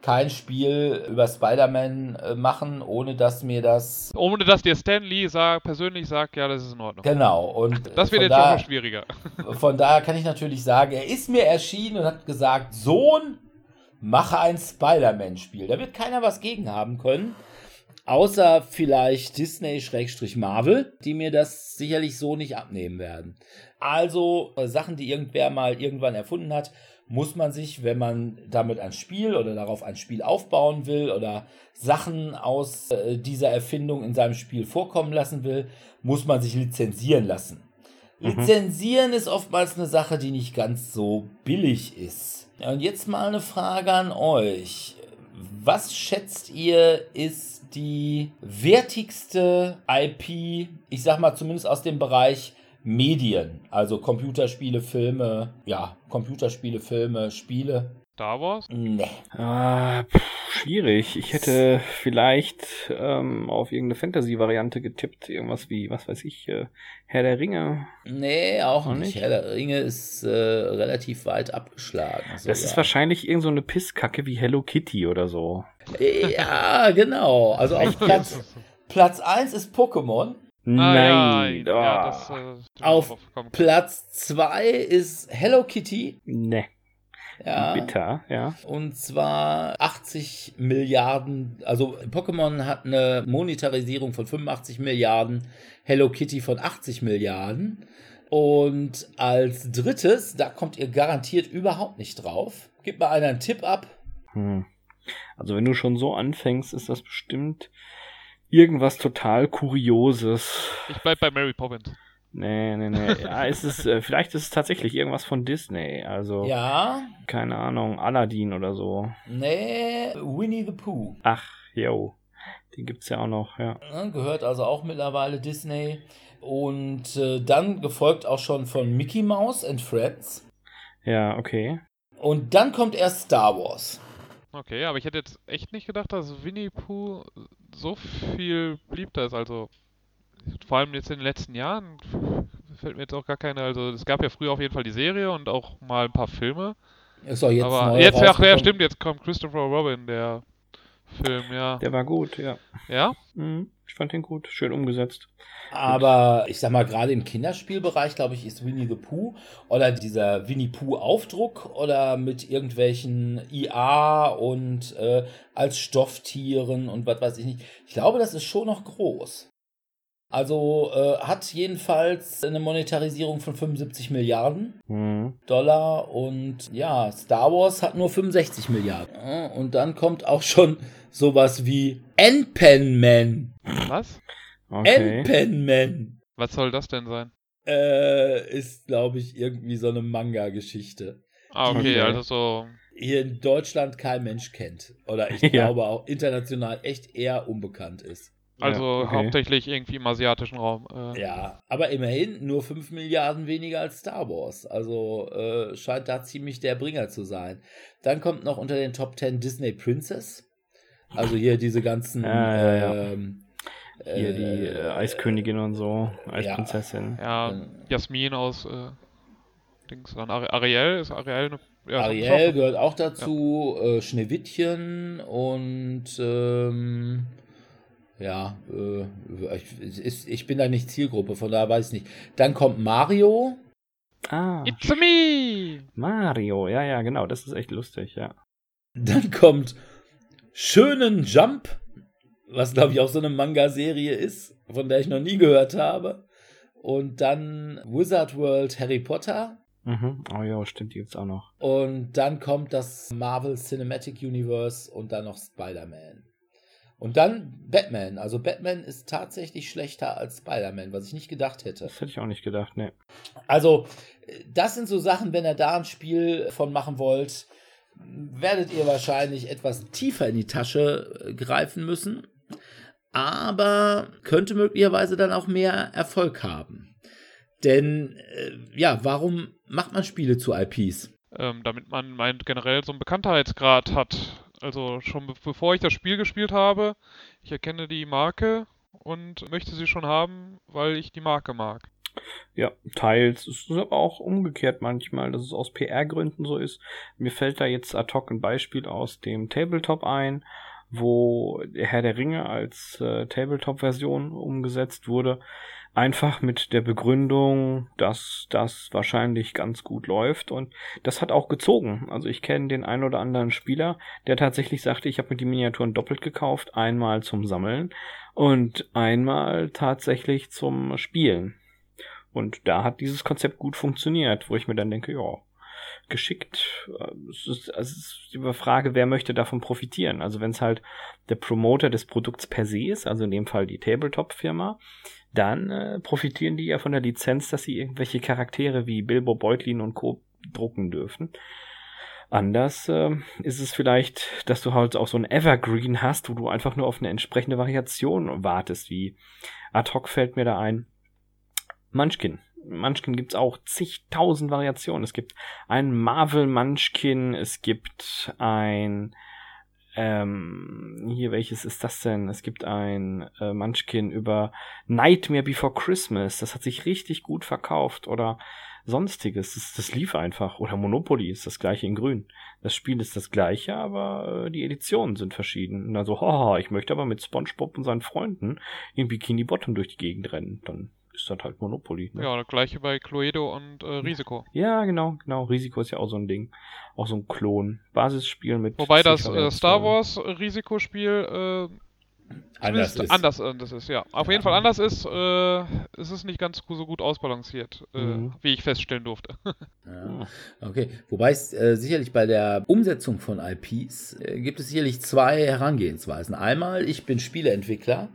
kein Spiel über Spider-Man äh, machen, ohne dass mir das. Ohne dass dir Stan Lee sag, persönlich sagt, ja, das ist in Ordnung. Genau. Und Das wird jetzt schon da- mal schwieriger. Von daher kann ich natürlich sagen, er ist mir erschienen und hat gesagt, Sohn, mache ein Spider-Man-Spiel. Da wird keiner was gegen haben können. Außer vielleicht Disney-Marvel, die mir das sicherlich so nicht abnehmen werden. Also äh, Sachen, die irgendwer mal irgendwann erfunden hat, muss man sich, wenn man damit ein Spiel oder darauf ein Spiel aufbauen will oder Sachen aus äh, dieser Erfindung in seinem Spiel vorkommen lassen will, muss man sich lizenzieren lassen. Lizenzieren ist oftmals eine Sache, die nicht ganz so billig ist. Ja, und jetzt mal eine Frage an euch. Was schätzt ihr ist die wertigste IP, ich sag mal zumindest aus dem Bereich Medien, also Computerspiele, Filme, ja, Computerspiele, Filme, Spiele. Star Wars? Nee. Ah, pff, schwierig. Ich hätte vielleicht ähm, auf irgendeine Fantasy-Variante getippt. Irgendwas wie, was weiß ich, äh, Herr der Ringe. Nee, auch nicht. nicht? Herr der Ringe ist äh, relativ weit abgeschlagen. Das sogar. ist wahrscheinlich irgend so eine Pisskacke wie Hello Kitty oder so. Ja, genau. Also auf Platz, Platz 1 ist Pokémon. Nein. ja, ja, ah, das, äh, Auf. Platz 2 ist Hello Kitty. ne, Ja. bitter, ja. Und zwar 80 Milliarden, also Pokémon hat eine Monetarisierung von 85 Milliarden, Hello Kitty von 80 Milliarden. Und als drittes, da kommt ihr garantiert überhaupt nicht drauf. Gib mal einer einen Tipp ab. Hm. Also wenn du schon so anfängst, ist das bestimmt irgendwas total Kurioses. Ich bleib bei Mary Poppins. Nee, nee, nee. Ja, ist es, äh, vielleicht ist es tatsächlich irgendwas von Disney. Also, Ja, keine Ahnung, Aladdin oder so. nee, Winnie the Pooh. Ach, yo. Den gibt's ja auch noch, ja. Ne, gehört also auch mittlerweile Disney. Und äh, dann gefolgt auch schon von Mickey Mouse and Friends. Ja, okay. Und dann kommt erst Star Wars. Okay, aber ich hätte jetzt echt nicht gedacht, dass Winnie Pooh so viel beliebter ist. Also, vor allem jetzt in den letzten Jahren fällt mir jetzt auch gar keine. Also, es gab ja früher auf jeden Fall die Serie und auch mal ein paar Filme. Ist doch jetzt aber neu jetzt, ach ja, rausgekommen. stimmt, jetzt kommt Christopher Robin, der Film, ja. Der war gut, ja. Ja? Mhm. Ich fand den gut, schön umgesetzt. Aber ich sag mal, gerade im Kinderspielbereich, glaube ich, ist Winnie the Pooh oder dieser Winnie Pooh Aufdruck oder mit irgendwelchen IA und äh, als Stofftieren und was weiß ich nicht. Ich glaube, das ist schon noch groß. Also äh, hat jedenfalls eine Monetarisierung von 75 Milliarden Mhm. Dollar und ja, Star Wars hat nur 65 Milliarden. Und dann kommt auch schon sowas wie N-Pen-Man. Was? Okay. N-Pen-Man. Was soll das denn sein? äh, ist, glaube ich, irgendwie so eine Manga-Geschichte. Ah, okay, Okay. also so. Hier in Deutschland kein Mensch kennt. Oder ich Ja. glaube auch international echt eher unbekannt ist. Also Ja, okay. hauptsächlich irgendwie im asiatischen Raum. Äh, Ja, aber immerhin nur 5 Milliarden weniger als Star Wars. Also äh, scheint da ziemlich der Bringer zu sein. Dann kommt noch unter den Top 10 Disney Princess. Also hier diese ganzen Ja, ja, ja. ähm, Hier die äh, Eiskönigin und so, Eisprinzessin. Ja, Dann- Jasmin aus äh, Dings dann Ari Ariel ist Ariel eine ja, Ariel gehört auch dazu, äh, Schneewittchen und ähm, ja, äh, ich, ich bin da nicht Zielgruppe, von daher weiß ich nicht. Dann kommt Mario, Ah, It's me! Mario, ja, ja, genau, das ist echt lustig, ja. dann kommt Schönen Jump, was glaube ich auch so eine Manga-Serie ist, von der ich noch nie gehört habe. Und dann Wizard World Harry Potter. Mhm. Oh ja, stimmt, die gibt's auch noch. Und dann kommt das Marvel Cinematic Universe und dann noch Spider-Man. Und dann Batman. Also Batman ist tatsächlich schlechter als Spider-Man, was ich nicht gedacht hätte. Das hätte ich auch nicht gedacht, ne. Also, das sind so Sachen, wenn ihr da ein Spiel von machen wollt, werdet ihr wahrscheinlich etwas tiefer in die Tasche äh, greifen müssen. Aber könnte möglicherweise dann auch mehr Erfolg haben. Denn, äh, ja, warum macht man Spiele zu IPs? Ähm, damit man meint generell so einen Bekanntheitsgrad hat. Also schon be bevor ich das Spiel gespielt habe, ich erkenne die Marke und möchte sie schon haben, weil ich die Marke mag. Ja, teils. Es ist aber auch umgekehrt manchmal, dass es aus PR-Gründen so ist. Mir fällt da jetzt ad hoc ein Beispiel aus dem Tabletop ein, wo Herr der Ringe als äh, Tabletop-Version umgesetzt wurde. Einfach mit der Begründung, dass das wahrscheinlich ganz gut läuft und das hat auch gezogen. Also ich kenne den ein oder anderen Spieler, der tatsächlich sagte, ich habe mir die Miniaturen doppelt gekauft, einmal zum Sammeln und einmal tatsächlich zum Spielen. Und da hat dieses Konzept gut funktioniert, wo ich mir dann denke, ja, geschickt. Es ist, es ist die Frage, wer möchte davon profitieren. Also wenn es halt der Promoter des Produkts per se ist, also in dem Fall die Tabletop-Firma, dann äh, profitieren die ja von der Lizenz, dass sie irgendwelche Charaktere wie Bilbo Beutlin und Co. drucken dürfen. Anders äh, ist es vielleicht, dass du halt auch so ein Evergreen hast, wo du einfach nur auf eine entsprechende Variation wartest, wie ad hoc fällt mir da ein. Munchkin. Munchkin gibt's auch zigtausend Variationen. Es gibt ein Marvel Munchkin, es gibt ein ähm, hier, welches ist das denn? Es gibt ein äh, Munchkin über Nightmare Before Christmas. Das hat sich richtig gut verkauft. Oder sonstiges. Das, das lief einfach. Oder Monopoly ist das gleiche in grün. Das Spiel ist das gleiche, aber äh, die Editionen sind verschieden. Und dann so, haha, ich möchte aber mit SpongeBob und seinen Freunden in Bikini Bottom durch die Gegend rennen. Dann ist das halt Monopoly. Ne? Ja, das gleiche bei Cluedo und äh, Risiko. Ja, genau, genau. Risiko ist ja auch so ein Ding. Auch so ein Klon. Basisspiel mit. Wobei das äh, Star. Wars Risikospiel äh, Anders ist. anders, anders ist, ja. Auf jeden Fall anders ist, äh, es ist nicht ganz so gut ausbalanciert, äh, Mhm. wie ich feststellen durfte. Ja. Okay, wobei es äh, sicherlich bei der Umsetzung von IPs äh, gibt es sicherlich zwei Herangehensweisen. Einmal, ich bin Spieleentwickler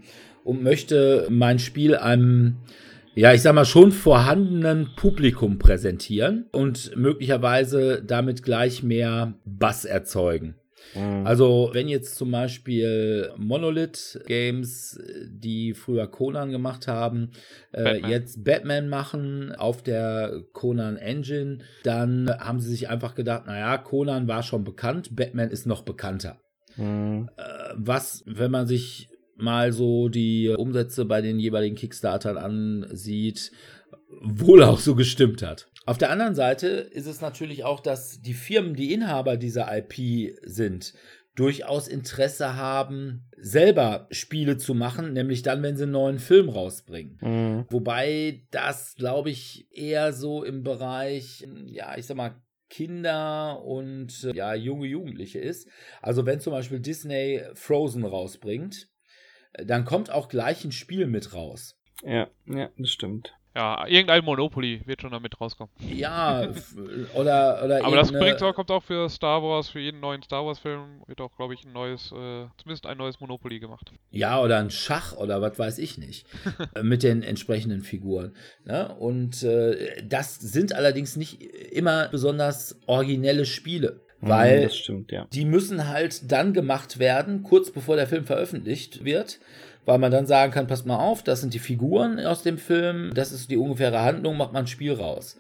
und möchte mein Spiel einem, ja, ich sag mal, schon vorhandenen Publikum präsentieren und möglicherweise damit gleich mehr Bass erzeugen. Mhm. Also, wenn jetzt zum Beispiel Monolith Games, die früher Conan gemacht haben, äh, Batman. jetzt Batman machen auf der Conan Engine, dann haben sie sich einfach gedacht, naja, Conan war schon bekannt, Batman ist noch bekannter. Mhm. Äh, was, wenn man sich mal so die Umsätze bei den jeweiligen Kickstartern ansieht, wohl auch so gestimmt hat. Auf der anderen Seite ist es natürlich auch, dass die Firmen, die Inhaber dieser IP sind, durchaus Interesse haben, selber Spiele zu machen, nämlich dann, wenn sie einen neuen Film rausbringen. Mhm. Wobei das, glaube ich, eher so im Bereich, ja, ich sag mal, Kinder und äh, ja, junge Jugendliche ist. Also wenn zum Beispiel Disney Frozen rausbringt, dann kommt auch gleich ein Spiel mit raus. Ja, ja, das stimmt. ja, irgendein Monopoly wird schon damit rauskommen. Ja, oder, oder Aber das bringt auch, kommt auch für Star Wars, für jeden neuen Star Wars Film wird auch, glaube ich, ein neues, äh, zumindest ein neues Monopoly gemacht. Ja, oder ein Schach oder was weiß ich nicht. äh, mit den entsprechenden Figuren. Ne? Und äh, das sind allerdings nicht immer besonders originelle Spiele. Mhm, Weil stimmt, ja. die müssen halt dann gemacht werden, kurz bevor der Film veröffentlicht wird, weil man dann sagen kann, passt mal auf, das sind die Figuren aus dem Film, das ist die ungefähre Handlung, macht man ein Spiel raus.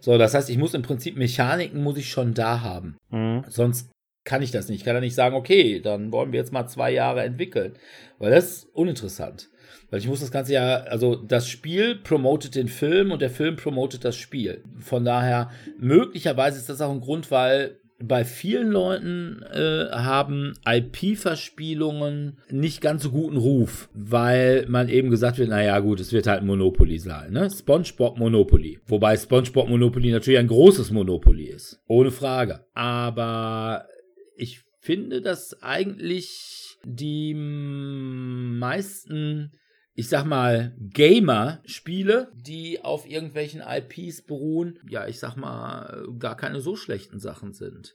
So, das heißt, ich muss im Prinzip Mechaniken muss ich schon da haben. Mhm. Sonst kann ich das nicht. Ich kann ja nicht sagen, okay, dann wollen wir jetzt mal zwei Jahre entwickeln. Weil das ist uninteressant. Weil ich muss das Ganze ja, also das Spiel promotet den Film und der Film promotet das Spiel. Von daher, möglicherweise ist das auch ein Grund, weil bei vielen Leuten äh, haben IP-Verspielungen nicht ganz so guten Ruf, weil man eben gesagt wird, naja gut, es wird halt Monopoly sein, ne? SpongeBob Monopoly. Wobei SpongeBob Monopoly natürlich ein großes Monopoly ist. Ohne Frage. Aber ich finde, dass eigentlich die meisten ich sag mal, Gamer-Spiele, die auf irgendwelchen IPs beruhen, ja, ich sag mal, gar keine so schlechten Sachen sind.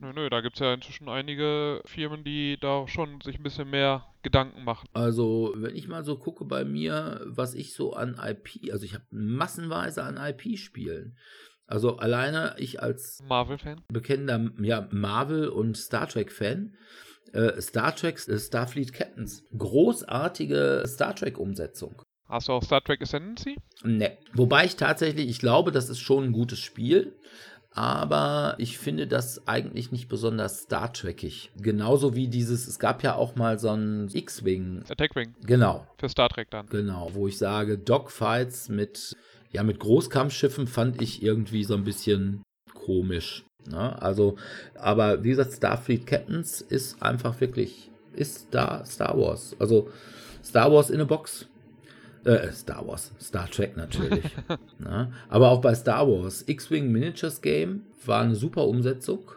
Nö, nö, da gibt es ja inzwischen einige Firmen, die da schon sich ein bisschen mehr Gedanken machen. Also, wenn ich mal so gucke bei mir, was ich so an IP, also ich habe massenweise an IP-Spielen. Also alleine ich als Marvel-Fan? bekennender ja, Marvel- und Star Trek-Fan, äh, Star Trek, äh, Starfleet Captains, großartige Star Trek-Umsetzung. Hast du auch Star Trek Ascendancy? Ne. Wobei ich tatsächlich, ich glaube, das ist schon ein gutes Spiel. Aber ich finde das eigentlich nicht besonders Star Trekig. Genauso wie dieses, es gab ja auch mal so ein X-Wing. Attack Wing Genau, für Star Trek dann. genau, wo ich sage, Dogfights mit, ja, mit Großkampfschiffen fand ich irgendwie so ein bisschen komisch. Ne? Also, aber wie gesagt, Starfleet Captains ist einfach wirklich, ist da Star Wars. Also Star Wars in a Box. Äh, Star Wars, Star Trek natürlich. ne? Aber auch bei Star Wars, X-Wing Miniatures Game war eine super Umsetzung.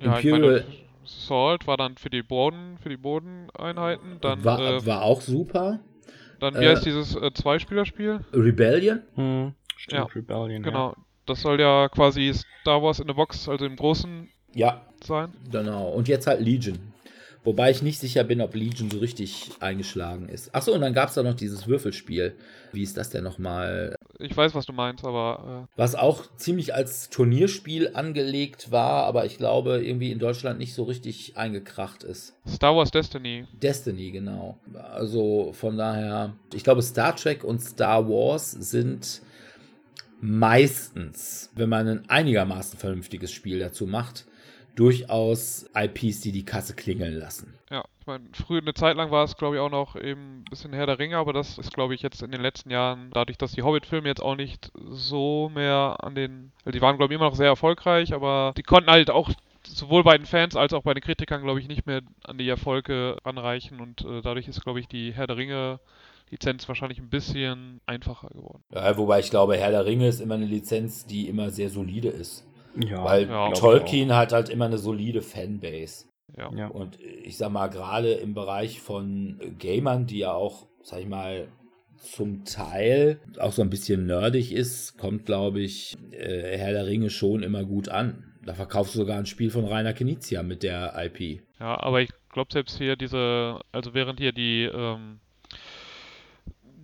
Ja, ich Imperial meine, Salt war dann für die Boden, für die Bodeneinheiten. Dann, war, äh, war auch super. dann wie äh, heißt dieses äh, Zweispielerspiel? Rebellion, Mhm. Stimmt, Ja, Rebellion. Genau. Das soll ja quasi Star Wars in a Box, also im Großen ja, sein. Genau. Und jetzt halt Legion. Wobei ich nicht sicher bin, ob Legion so richtig eingeschlagen ist. Achso, und dann gab es da noch dieses Würfelspiel. Wie ist das denn nochmal? Ich weiß, was du meinst, aber Was auch ziemlich als Turnierspiel angelegt war, aber ich glaube irgendwie in Deutschland nicht so richtig eingekracht ist. äh, Star Wars Destiny. Destiny, genau. Also von daher, ich glaube, Star Trek und Star Wars sind meistens, wenn man ein einigermaßen vernünftiges Spiel dazu macht, durchaus IPs, die die Kasse klingeln lassen. Ja, ich meine, früher eine Zeit lang war es, glaube ich, auch noch eben ein bisschen Herr der Ringe, aber das ist, glaube ich, jetzt in den letzten Jahren, dadurch, dass die Hobbit-Filme jetzt auch nicht so mehr an den, also die waren, glaube ich, immer noch sehr erfolgreich, aber die konnten halt auch sowohl bei den Fans als auch bei den Kritikern, glaube ich, nicht mehr an die Erfolge ranreichen und äh, dadurch ist, glaube ich, die Herr der Ringe Lizenz wahrscheinlich ein bisschen einfacher geworden. Ja, wobei ich glaube, Herr der Ringe ist immer eine Lizenz, die immer sehr solide ist. Ja, Weil ja, Tolkien hat halt immer eine solide Fanbase. Ja. Ja. Und ich sag mal, gerade im Bereich von Gamern, die ja auch, sag ich mal, zum Teil auch so ein bisschen nerdig ist, kommt, glaube ich, äh, Herr der Ringe schon immer gut an. Da verkaufst du sogar ein Spiel von Rainer Knizia mit der IP. Ja, aber ich glaube selbst hier diese, also während hier die, ähm,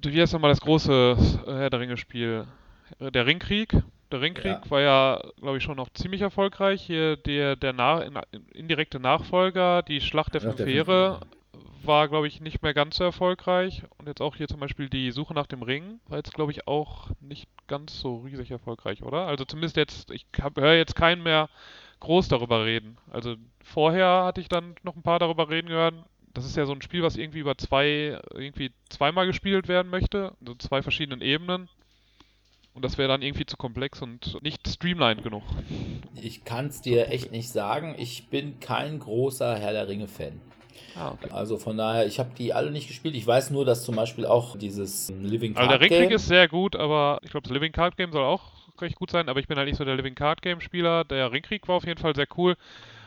wie heißt nochmal das große äh, Herr der Ringe-Spiel? Äh, Der Ringkrieg. Der Ringkrieg Ja. war ja, glaube ich, schon noch ziemlich erfolgreich. Hier der, der nach, in, indirekte Nachfolger, die Schlacht der fünf Heere, war, glaube ich, nicht mehr ganz so erfolgreich. Und jetzt auch hier zum Beispiel die Suche nach dem Ring war jetzt, glaube ich, auch nicht ganz so riesig erfolgreich, oder? Also zumindest jetzt, ich höre jetzt keinen mehr groß darüber reden. Also vorher hatte ich dann noch ein paar darüber reden gehört. Das ist ja so ein Spiel, was irgendwie über zwei, irgendwie zweimal gespielt werden möchte, so zwei verschiedenen Ebenen. Und das wäre dann irgendwie zu komplex und nicht streamlined genug. Ich kann es dir echt nicht sagen. Ich bin kein großer Herr der Ringe-Fan. Ah, okay. Also von daher, ich habe die alle nicht gespielt. Ich weiß nur, dass zum Beispiel auch dieses Living Also Card der Ringkrieg Game, ist sehr gut, aber ich glaube, das Living Card Game soll auch recht gut sein, aber ich bin halt nicht so der Living Card Game Spieler. Der Ringkrieg war auf jeden Fall sehr cool,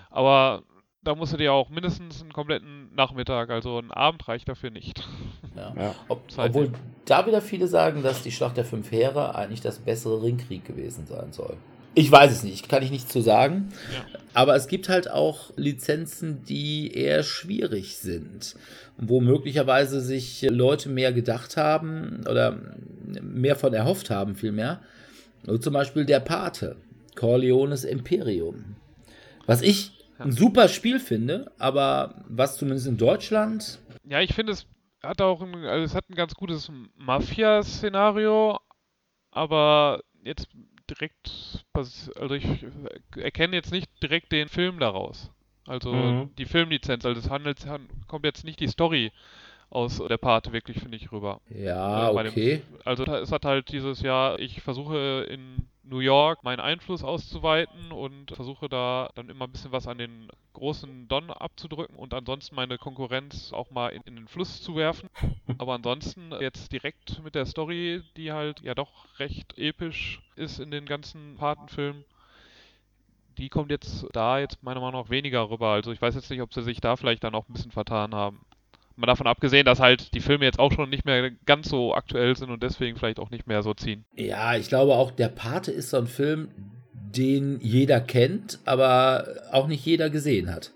aber da musst du dir auch mindestens einen kompletten Nachmittag, also einen Abend reicht dafür nicht. ja. Ja. Ob, obwohl da wieder viele sagen, dass die Schlacht der Fünf Heere eigentlich das bessere Ringkrieg gewesen sein soll. Ich weiß es nicht, kann ich nicht zu sagen. Ja. Aber es gibt halt auch Lizenzen, die eher schwierig sind, wo möglicherweise sich Leute mehr gedacht haben oder mehr von erhofft haben, vielmehr. So zum Beispiel der Pate, Corleones Imperium. Was ich ein super Spiel finde, aber was zumindest in Deutschland Ja, ich finde, es hat auch ein, also es hat ein ganz gutes Mafia-Szenario, aber jetzt direkt, also ich erkenne jetzt nicht direkt den Film daraus. Also Mhm. die Filmlizenz, also es handelt, han- kommt jetzt nicht die Story aus der Pate wirklich, finde ich, rüber. Ja, dem- okay. Also es hat halt dieses Jahr, ich versuche in New York meinen Einfluss auszuweiten und versuche da dann immer ein bisschen was an den großen Don abzudrücken und ansonsten meine Konkurrenz auch mal in, in den Fluss zu werfen. Aber ansonsten jetzt direkt mit der Story, die halt ja doch recht episch ist in den ganzen Patenfilmen, die kommt jetzt da jetzt meiner Meinung nach weniger rüber. Also ich weiß jetzt nicht, ob sie sich da vielleicht dann auch ein bisschen vertan haben. Mal davon abgesehen, dass halt die Filme jetzt auch schon nicht mehr ganz so aktuell sind und deswegen vielleicht auch nicht mehr so ziehen. Ja, ich glaube auch, der Pate ist so ein Film, den jeder kennt, aber auch nicht jeder gesehen hat.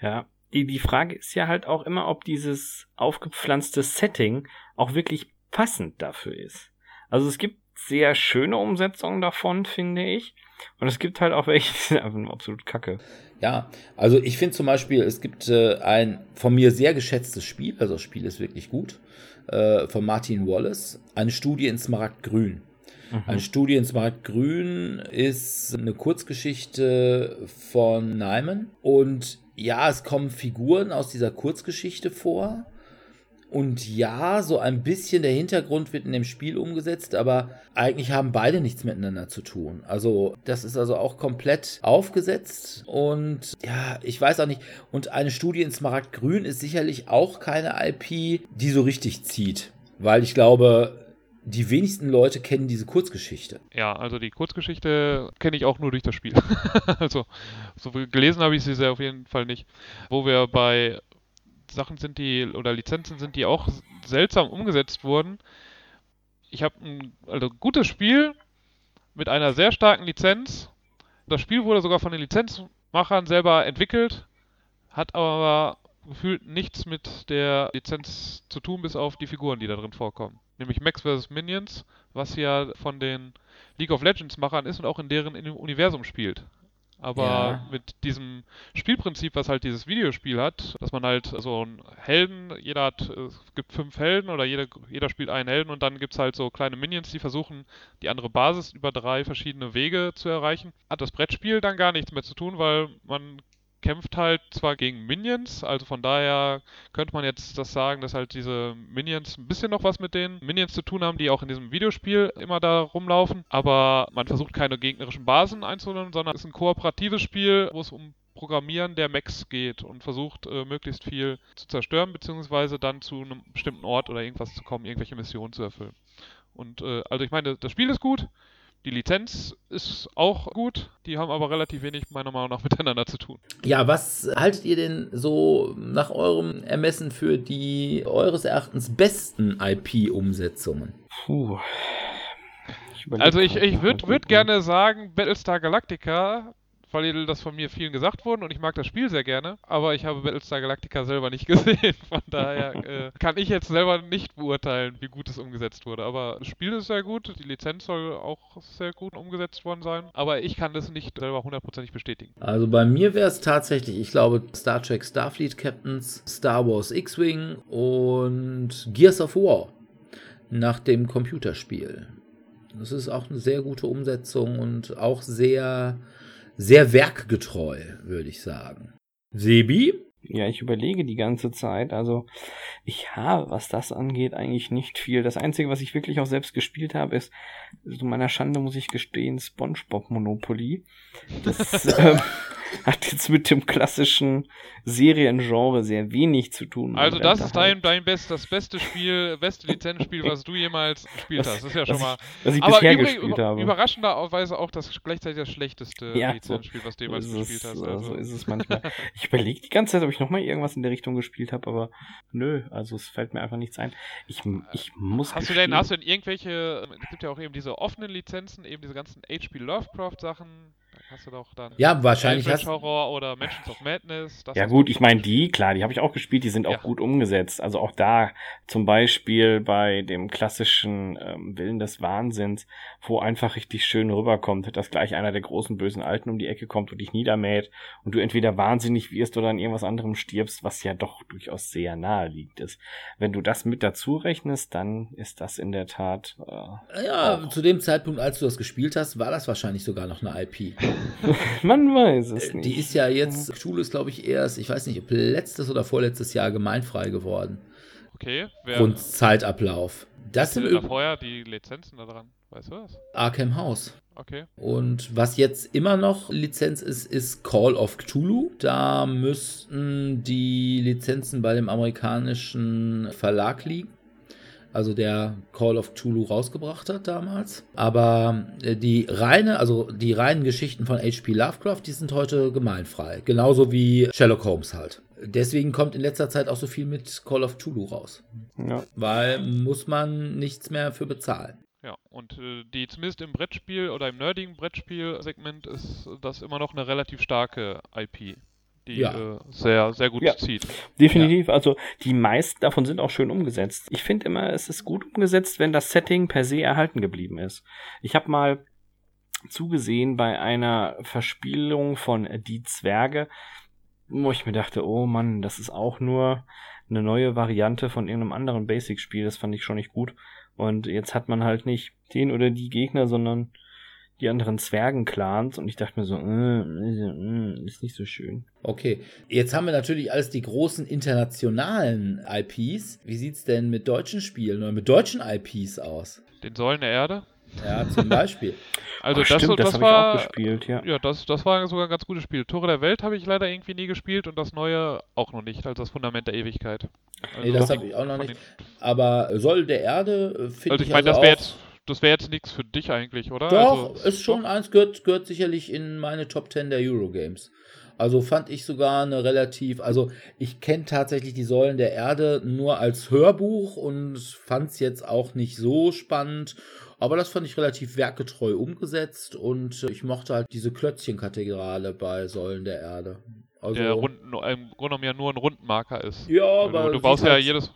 Ja. Die, die Frage ist ja halt auch immer, ob dieses aufgepflanzte Setting auch wirklich passend dafür ist. Also es gibt sehr schöne Umsetzungen davon, finde ich. Und es gibt halt auch welche, die sind einfach absolut kacke. Ja, also ich finde zum Beispiel, es gibt äh, ein von mir sehr geschätztes Spiel, also das Spiel ist wirklich gut, äh, von Martin Wallace, eine Studie in Smaragdgrün. Eine Studie in Smaragdgrün ist eine Kurzgeschichte von Nyman und ja, es kommen Figuren aus dieser Kurzgeschichte vor. Und ja, so ein bisschen der Hintergrund wird in dem Spiel umgesetzt, aber eigentlich haben beide nichts miteinander zu tun. Also, das ist also auch komplett aufgesetzt und ja, ich weiß auch nicht. Und eine Studie in Smaragdgrün ist sicherlich auch keine IP, die so richtig zieht, weil ich glaube, die wenigsten Leute kennen diese Kurzgeschichte. Ja, also die Kurzgeschichte kenne ich auch nur durch das Spiel. also, so gelesen habe ich sie sehr auf jeden Fall nicht. Wo wir bei Sachen sind, die oder Lizenzen sind, die auch seltsam umgesetzt wurden. Ich habe ein also gutes Spiel mit einer sehr starken Lizenz. Das Spiel wurde sogar von den Lizenzmachern selber entwickelt, hat aber gefühlt nichts mit der Lizenz zu tun, bis auf die Figuren, die da drin vorkommen. Nämlich Max vs. Minions, was ja von den League of Legends Machern ist und auch in deren Universum spielt. Aber Ja. mit diesem Spielprinzip, was halt dieses Videospiel hat, dass man halt so einen Helden, jeder hat, es gibt fünf Helden oder jeder, jeder spielt einen Helden und dann gibt's halt so kleine Minions, die versuchen, die andere Basis über drei verschiedene Wege zu erreichen. Hat das Brettspiel dann gar nichts mehr zu tun, weil man kämpft halt zwar gegen Minions, also von daher könnte man jetzt das sagen, dass halt diese Minions ein bisschen noch was mit den Minions zu tun haben, die auch in diesem Videospiel immer da rumlaufen, aber man versucht keine gegnerischen Basen einzunehmen, sondern es ist ein kooperatives Spiel, wo es um Programmieren der Mechs geht und versucht, äh, möglichst viel zu zerstören, beziehungsweise dann zu einem bestimmten Ort oder irgendwas zu kommen, irgendwelche Missionen zu erfüllen. Und äh, also ich meine, das Spiel ist gut, die Lizenz ist auch gut, die haben aber relativ wenig meiner Meinung nach miteinander zu tun. Ja, was haltet ihr denn so nach eurem Ermessen für die eures Erachtens besten IP-Umsetzungen? Puh. Ich Also ich, ich würde würd gerne sagen, Battlestar Galactica, weil das von mir vielen gesagt wurde und ich mag das Spiel sehr gerne, aber ich habe Battlestar Galactica selber nicht gesehen. Von daher äh, kann ich jetzt selber nicht beurteilen, wie gut es umgesetzt wurde. Aber das Spiel ist sehr gut, die Lizenz soll auch sehr gut umgesetzt worden sein, aber ich kann das nicht selber hundertprozentig bestätigen. Also bei mir wäre es tatsächlich, ich glaube, Star Trek Starfleet Captains, Star Wars X-Wing und Gears of War nach dem Computerspiel. Das ist auch eine sehr gute Umsetzung und auch sehr, sehr werkgetreu, würde ich sagen. Sebi? Ja, ich überlege die ganze Zeit. Also, ich habe, was das angeht, eigentlich nicht viel. Das Einzige, was ich wirklich auch selbst gespielt habe, ist, zu meiner Schande muss ich gestehen, SpongeBob Monopoly. Das ähm, hat jetzt mit dem klassischen Seriengenre sehr wenig zu tun. Also das ist dein, halt- dein best, das beste Spiel, beste Lizenzspiel, was du jemals gespielt Was- hast. Das ist ja was schon ich- mal. was ich Aber bisher gespielt über- habe. überraschenderweise auch das gleichzeitig das schlechteste Ja, Lizenzspiel, was du jemals gespielt es, hast. äh, Also. So ist es manchmal. Ich überlege die ganze Zeit, ob ich nochmal irgendwas in der Richtung gespielt habe, aber nö, also es fällt mir einfach nichts ein. Ich, ich muss Hast du gestehen- denn, hast du denn irgendwelche, es gibt ja auch eben diese offenen Lizenzen, eben diese ganzen HP Lovecraft Sachen, hast du doch dann Ja, wahrscheinlich hast Horror oder Mansions of Madness. das Ja gut, ich meine die, klar, die habe ich auch gespielt, die sind auch Ja. gut umgesetzt. Also auch da zum Beispiel bei dem klassischen ähm, Willen des Wahnsinns, wo einfach richtig schön rüberkommt, dass gleich einer der großen bösen Alten um die Ecke kommt und dich niedermäht und du entweder wahnsinnig wirst oder an irgendwas anderem stirbst, was ja doch durchaus sehr nahe liegt ist. Wenn du das mit dazu rechnest, dann ist das in der Tat äh, Ja, zu dem Zeitpunkt, als du das gespielt hast, war das wahrscheinlich sogar noch eine IP. man weiß es nicht. Die ist ja jetzt, Schule ist glaube ich erst, ich weiß nicht, ob letztes oder vorletztes Jahr gemeinfrei geworden. Okay, wer Rund Zeitablauf. Das sind da vorher die Lizenzen da dran? Weißt du das? Arkham House. Okay. Und was jetzt immer noch Lizenz ist, ist Call of Cthulhu. Da müssten die Lizenzen bei dem amerikanischen Verlag liegen. Also der Call of Cthulhu rausgebracht hat damals. Aber äh, die reine, also die reinen Geschichten von H.P. Lovecraft, die sind heute gemeinfrei. Genauso wie Sherlock Holmes halt. Deswegen kommt in letzter Zeit auch so viel mit Call of Cthulhu raus. ja. Weil muss man nichts mehr für bezahlen. Ja, und äh, die zumindest im Brettspiel oder im nerdigen Brettspiel-Segment ist das immer noch eine relativ starke IP, die Ja. äh, sehr, sehr gut Ja. zieht. Definitiv. Also die meisten davon sind auch schön umgesetzt. Ich finde immer, es ist gut umgesetzt, wenn das Setting per se erhalten geblieben ist. Ich habe mal zugesehen bei einer Verspielung von Die Zwerge, wo ich mir dachte, oh Mann, das ist auch nur eine neue Variante von irgendeinem anderen Basic-Spiel. Das fand ich schon nicht gut. Und jetzt hat man halt nicht den oder die Gegner, sondern die anderen Zwergenclans. Und ich dachte mir so, äh, äh, ist nicht so schön. Okay, jetzt haben wir natürlich alles die großen internationalen IPs. Wie sieht's denn mit deutschen Spielen oder mit deutschen IPs aus? Den Säulen der Erde. Ja, zum Beispiel. Also Ach, das, stimmt, das, das, habe war ich auch gespielt, ja. Ja, das, das war sogar ein ganz gutes Spiel. Tore der Welt habe ich leider irgendwie nie gespielt und das neue auch noch nicht, also das Fundament der Ewigkeit. Also, Nee, das habe ich auch noch nicht. Aber Soll der Erde äh, finde Also ich ich meine, das also wäre auch- jetzt, das wäre jetzt nichts für dich eigentlich, oder? Doch, also, ist schon eins, gehört, gehört sicherlich in meine Top 10 der Eurogames. Also fand ich sogar eine relativ, also ich kenne tatsächlich die Säulen der Erde nur als Hörbuch und fand es jetzt auch nicht so spannend. Aber das fand ich relativ werkgetreu umgesetzt und ich mochte halt diese Klötzchenkathedrale bei Säulen der Erde. Also, der runden, im Grunde genommen ja nur ein Rundenmarker ist. ja, Weil aber du, du sieht baust ja halt- jedes.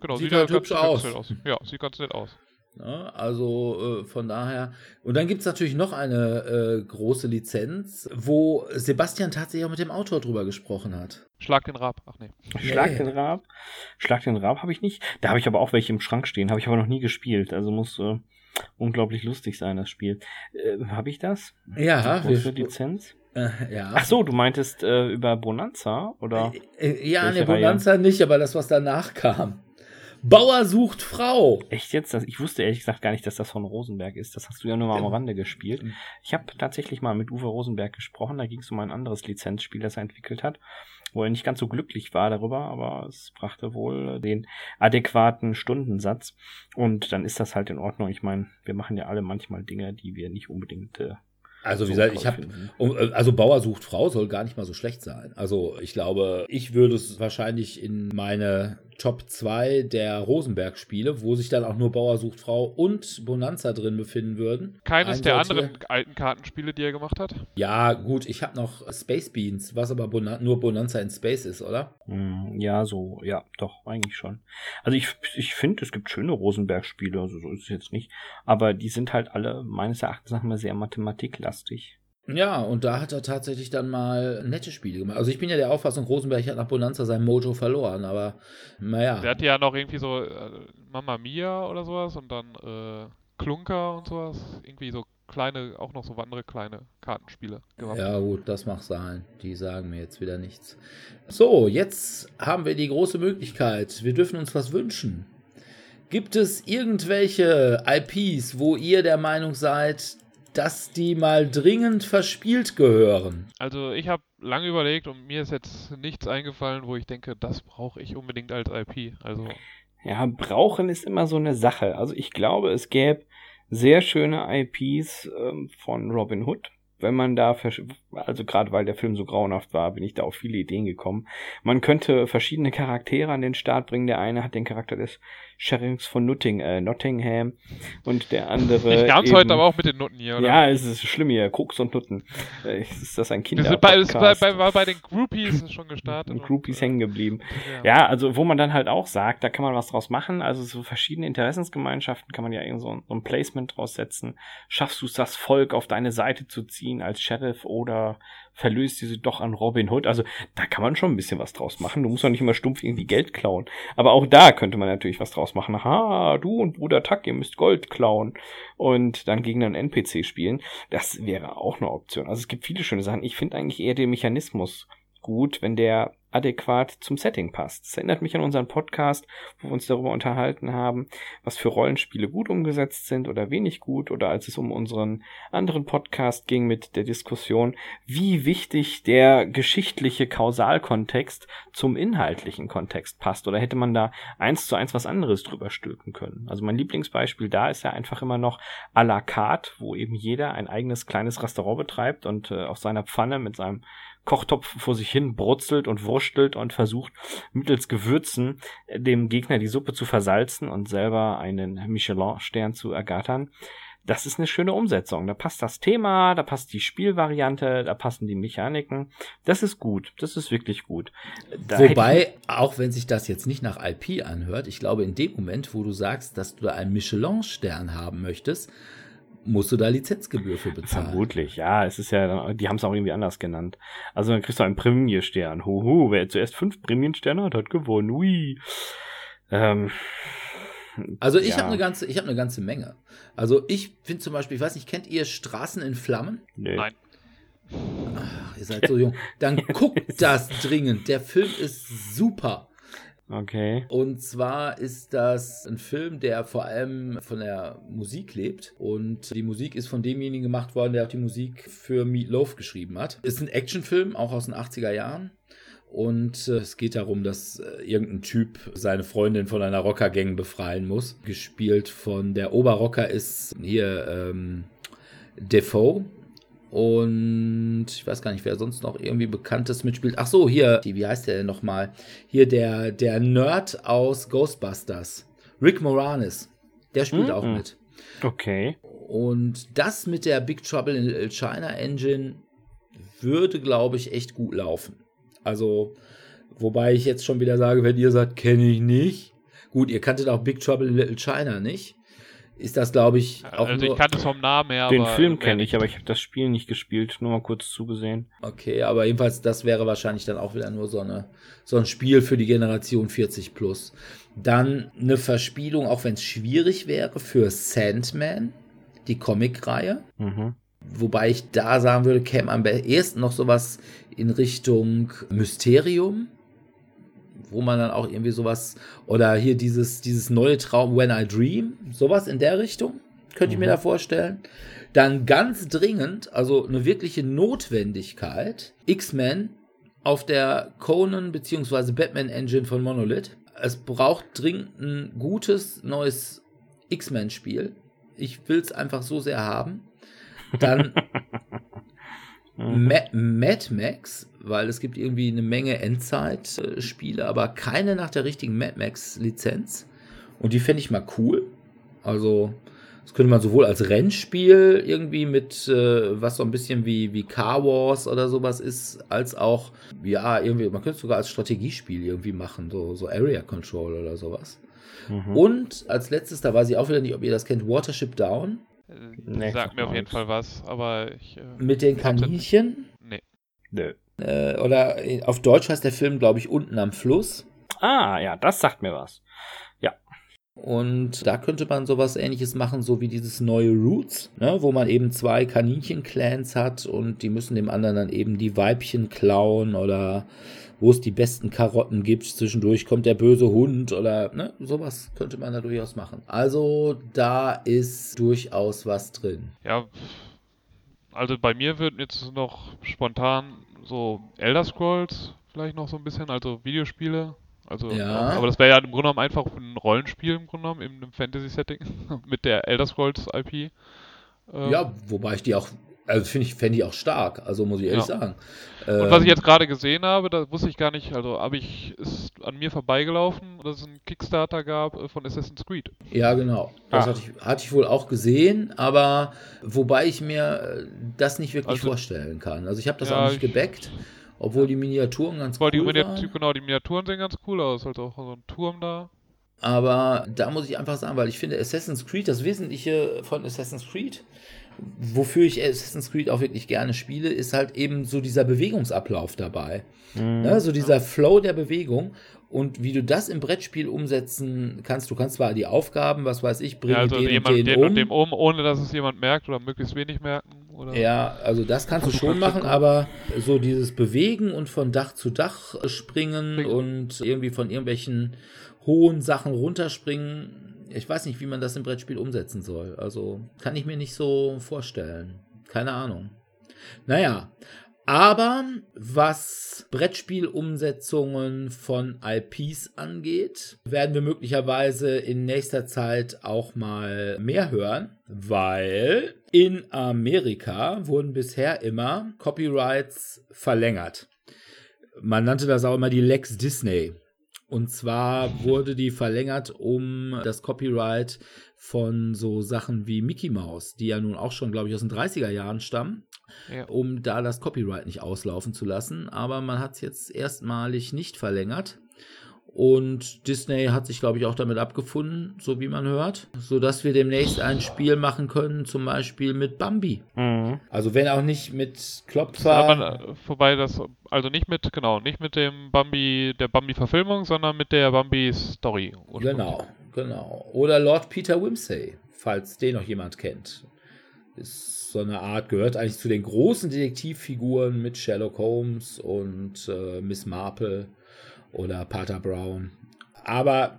Genau, sieht ja halt ganz hübsch aus. nett Ja, sieht ganz nett aus. Ja, also äh, von daher. Und dann gibt es natürlich noch eine äh, große Lizenz, wo Sebastian tatsächlich auch mit dem Autor drüber gesprochen hat. Schlag den Rab. Ach nee. Schlag Nee. den Rab. Schlag den Rab habe ich nicht. Da habe ich aber auch welche im Schrank stehen. Habe ich aber noch nie gespielt. Also muss äh, unglaublich lustig sein, das Spiel. Äh, habe ich das? Ja, Große wir, Lizenz? äh, ja. Ach so, du meintest äh, über Bonanza? Oder? Äh, ja, ne, Bonanza nicht, aber das, was danach kam. Bauer sucht Frau. Echt jetzt? Ich wusste ehrlich gesagt gar nicht, dass das von Rosenberg ist. Das hast du ja nur mal am Rande gespielt. Ich habe tatsächlich mal mit Uwe Rosenberg gesprochen. Da ging es um ein anderes Lizenzspiel, das er entwickelt hat, wo er nicht ganz so glücklich war darüber, aber es brachte wohl den adäquaten Stundensatz. Und dann ist das halt in Ordnung. Ich meine, wir machen ja alle manchmal Dinge, die wir nicht unbedingt. Äh, Also, wie gesagt, ich habe finden. Also Bauer sucht Frau soll gar nicht mal so schlecht sein. Also ich glaube, ich würde es wahrscheinlich in meine Top 2 der Rosenberg-Spiele, wo sich dann auch nur Bauer sucht Frau und Bonanza drin befinden würden. Keines der anderen alten Kartenspiele, die er gemacht hat. Ja, gut, ich habe noch Space Beans, was aber Bona nur Bonanza in Space ist, oder? Hm, Ja, so, ja, doch, eigentlich schon. Also ich, ich finde, es gibt schöne Rosenberg-Spiele, also so ist es jetzt nicht. Aber die sind halt alle meines Erachtens nach mal sehr mathematiklastig. Ja, und da hat er tatsächlich dann mal nette Spiele gemacht. Also ich bin ja der Auffassung, Rosenberg hat nach Bonanza sein Mojo verloren, aber naja. Der hatte ja noch irgendwie so äh, Mamma Mia oder sowas und dann äh, Klunker und sowas. Irgendwie so kleine, auch noch so andere kleine Kartenspiele gemacht. Ja, gut, das mag sein. Die sagen mir jetzt wieder nichts. So, jetzt haben wir die große Möglichkeit. Wir dürfen uns was wünschen. Gibt es irgendwelche IPs, wo ihr der Meinung seid, dass die mal dringend verspielt gehören? Also ich habe lange überlegt und mir ist jetzt nichts eingefallen, wo ich denke, das brauche ich unbedingt als IP. Also Ja, brauchen ist immer so eine Sache. Also ich glaube, es gäbe sehr schöne IPs ähm, von Robin Hood. Wenn man da, versch- also gerade weil der Film so grauenhaft war, bin ich da auf viele Ideen gekommen. Man könnte verschiedene Charaktere an den Start bringen. Der eine hat den Charakter des Sheriffs von Nutting, äh, Nottingham und der andere. ich eben- heute aber auch mit den Nutten hier, oder? Ja, es ist schlimm hier, Koks und Nutten. Äh, Ist das ein Wir sind bei, bei, den Groupies schon gestartet. und Groupies hängen geblieben. Ja. Ja, also wo man dann halt auch sagt, da kann man was draus machen. Also so verschiedene Interessensgemeinschaften kann man ja irgend so, so ein Placement draus setzen. Schaffst du es, das Volk auf deine Seite zu ziehen als Sheriff oder verlöst diese doch an Robin Hood? Also da kann man schon ein bisschen was draus machen. Du musst doch nicht immer stumpf irgendwie Geld klauen. Aber auch da könnte man natürlich was draus machen. Ha, du und Bruder Tuck, ihr müsst Gold klauen und dann gegen einen NPC spielen. Das wäre auch eine Option. Also es gibt viele schöne Sachen. Ich finde eigentlich eher den Mechanismus gut, wenn der adäquat zum Setting passt. Das erinnert mich an unseren Podcast, wo wir uns darüber unterhalten haben, was für Rollenspiele gut umgesetzt sind oder wenig gut, oder als es um unseren anderen Podcast ging mit der Diskussion, wie wichtig der geschichtliche Kausalkontext zum inhaltlichen Kontext passt. Oder hätte man da eins zu eins was anderes drüber stülpen können. Also mein Lieblingsbeispiel da ist ja einfach immer noch à la carte, wo eben jeder ein eigenes kleines Restaurant betreibt und äh, auf seiner Pfanne mit seinem Kochtopf vor sich hin brutzelt und wurstelt und versucht mittels Gewürzen äh, dem Gegner die Suppe zu versalzen und selber einen Michelin-Stern zu ergattern. Das ist eine schöne Umsetzung. Da passt das Thema, da passt die Spielvariante, da passen die Mechaniken. Das ist gut. Das ist wirklich gut. Da Wobei, auch wenn sich das jetzt nicht nach IP anhört, ich glaube, in dem Moment, wo du sagst, dass du da einen Michelin-Stern haben möchtest, musst du da Lizenzgebühr für bezahlen. Vermutlich, ja. Es ist ja, die haben es auch irgendwie anders genannt. Also dann kriegst du einen Premierstern. Huhu, wer zuerst fünf Premiersterne hat, hat gewonnen. Ui. Ähm, Also ich ja. habe eine ganze, ich habe eine ganze Menge. Also ich finde zum Beispiel, ich weiß nicht, kennt ihr Straßen in Flammen? Nee. Nein. Ach, ihr seid so jung. Dann guckt das dringend. Der Film ist super. Okay. Und zwar ist das ein Film, der vor allem von der Musik lebt. Und die Musik ist von demjenigen gemacht worden, der auch die Musik für Meat Loaf geschrieben hat. Ist ein Actionfilm, auch aus den 80er Jahren. Und äh, es geht darum, dass äh, irgendein Typ seine Freundin von einer Rockergang befreien muss. Gespielt von der Oberrocker ist hier ähm, Defoe. Und ich weiß gar nicht, wer sonst noch irgendwie Bekanntes mitspielt. Ach so, hier, die, wie heißt der denn nochmal? Hier der, der Nerd aus Ghostbusters. Rick Moranis. Der spielt Mhm. auch mit. Okay. Und das mit der Big Trouble in Little China Engine würde, glaube ich, echt gut laufen. Also, wobei ich jetzt schon wieder sage, wenn ihr sagt, kenne ich nicht. Gut, ihr kanntet auch Big Trouble in Little China nicht. Ist das, glaube ich, auch also nur... ich kannte es vom Namen her, Den aber Film kenne ich, nicht. aber ich habe das Spiel nicht gespielt, nur mal kurz zugesehen. Okay, aber jedenfalls, das wäre wahrscheinlich dann auch wieder nur so, eine, so ein Spiel für die Generation 40 plus. Dann eine Verspielung, auch wenn es schwierig wäre, für Sandman, die Comicreihe. Mhm. Wobei ich da sagen würde, käme am ehesten noch sowas in Richtung Mysterium, wo man dann auch irgendwie sowas, oder hier dieses, dieses neue Traum When I Dream, sowas in der Richtung, könnte ich mir da vorstellen. Dann ganz dringend, also eine wirkliche Notwendigkeit, X-Men auf der Conan bzw. Batman Engine von Monolith. Es braucht dringend ein gutes neues X-Men-Spiel. Ich will es einfach so sehr haben. Dann Ma Mad Max, weil es gibt irgendwie eine Menge Endzeit-Spiele, aber keine nach der richtigen Mad Max-Lizenz. Und die fände ich mal cool. Also, das könnte man sowohl als Rennspiel irgendwie mit, äh, was so ein bisschen wie, wie Car Wars oder sowas ist, als auch, ja, irgendwie, man könnte es sogar als Strategiespiel irgendwie machen, so, so Area Control oder sowas. Mhm. Und als letztes, da weiß ich auch wieder nicht, ob ihr das kennt, Watership Down Nee, sagt sag mir auf jeden. Fall was, aber ich. Äh, mit den ja- Kaninchen. nee. Nö. Äh, oder äh, auf Deutsch heißt der Film, glaube ich, unten am Fluss. Ah, ja, das sagt mir was. Und da könnte man sowas ähnliches machen, so wie dieses neue Roots, ne, wo man eben zwei Kaninchen-Clans hat und die müssen dem anderen dann eben die Weibchen klauen oder wo es die besten Karotten gibt. Zwischendurch kommt der böse Hund oder ne, sowas könnte man da durchaus machen. Also da ist durchaus was drin. Ja, also bei mir würden jetzt noch spontan so Elder Scrolls vielleicht noch so ein bisschen, also Videospiele. Also, Ja. aber das wäre ja im Grunde genommen einfach ein Rollenspiel im Grunde genommen, in einem Fantasy-Setting mit der Elder Scrolls IP. Ähm, Ja, wobei ich die auch, also finde ich, fände ich auch stark, also muss ich ehrlich Ja. sagen. Und was ich Ähm, jetzt gerade gesehen habe, da wusste ich gar nicht, also habe ich, ist an mir vorbeigelaufen, dass es einen Kickstarter gab äh, von Assassin's Creed. Ja, genau. Das Ah. hatte, ich, hatte ich wohl auch gesehen, aber wobei ich mir äh, das nicht wirklich Also- vorstellen kann. Also ich habe das Ja, auch nicht ich- gebackt, obwohl die Miniaturen ganz cool die, waren. genau, die Miniaturen sehen ganz cool aus, halt auch so ein Turm da. Aber da muss ich einfach sagen, weil ich finde Assassin's Creed, das Wesentliche von Assassin's Creed, wofür ich Assassin's Creed auch wirklich gerne spiele, ist halt eben so dieser Bewegungsablauf dabei. Mhm. Ne? So dieser Flow der Bewegung. Und wie du das im Brettspiel umsetzen kannst, du kannst zwar die Aufgaben, was weiß ich, bringen Ja, also den jemand, und den, den um. und dem um, ohne dass es jemand merkt oder möglichst wenig merken. Oder? Ja, also das kannst du schon machen, aber so dieses Bewegen und von Dach zu Dach springen Springen. und irgendwie von irgendwelchen hohen Sachen runterspringen, ich weiß nicht, wie man das im Brettspiel umsetzen soll. Also kann ich mir nicht so vorstellen. Keine Ahnung. Naja, aber was Brettspielumsetzungen von IPs angeht, werden wir möglicherweise in nächster Zeit auch mal mehr hören, weil in Amerika wurden bisher immer Copyrights verlängert. Man nannte das auch immer die Lex Disney. Und zwar wurde die verlängert um das Copyright von so Sachen wie Mickey Mouse, die ja nun auch schon, glaube ich, aus den 30er Jahren stammen Ja. um da das Copyright nicht auslaufen zu lassen. Aber man hat es jetzt erstmalig nicht verlängert. Und Disney hat sich, glaube ich, auch damit abgefunden, so wie man hört, sodass wir demnächst ein Spiel machen können, zum Beispiel mit Bambi. Mhm. Also wenn auch nicht mit Aber, Klopfer. äh, vorbei das, also nicht mit, genau, nicht mit dem Bambi, der Bambi-Verfilmung, sondern mit der Bambi-Story. Genau, genau. Oder Lord Peter Wimsey, falls den noch jemand kennt. Ist so eine Art, gehört eigentlich zu den großen Detektivfiguren mit Sherlock Holmes und äh, Miss Marple oder Pater Brown. Aber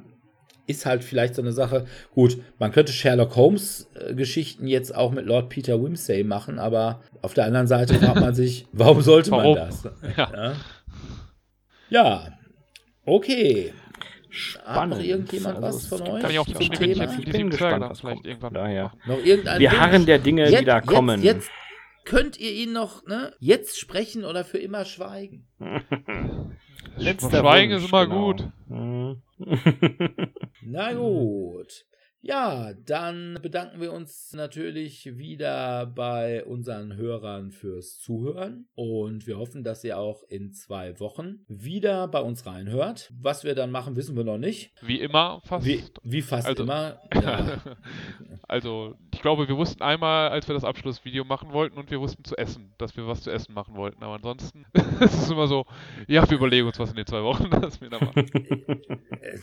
ist halt vielleicht so eine Sache. Gut, man könnte Sherlock Holmes äh, Geschichten jetzt auch mit Lord Peter Wimsey machen, aber auf der anderen Seite fragt man sich, warum sollte man Warum? das? Ja. Ja, okay. Hat Spannend. noch irgendjemand Also, was von euch? Kann ich auch zum bestimmt Thema? die, die bin gespannt, was vielleicht kommt. irgendwann Daher. Noch irgendein Wir harren der Dinge, die da kommen. Jetzt, jetzt könnt ihr ihn noch, ne? Jetzt sprechen oder für immer schweigen. Letzter Schweigen Wunsch, ist immer genau. gut. Mhm. Na gut. Ja, dann bedanken wir uns natürlich wieder bei unseren Hörern fürs Zuhören und wir hoffen, dass ihr auch in zwei Wochen wieder bei uns reinhört. Was wir dann machen, wissen wir noch nicht. Wie immer fast. Wie, wie fast Also- immer. Ja. Also, ich glaube, wir wussten einmal, als wir das Abschlussvideo machen wollten und wir wussten zu essen, dass wir was zu essen machen wollten. Aber ansonsten ist es immer so, ja, wir überlegen uns was in den zwei Wochen, dass wir da machen.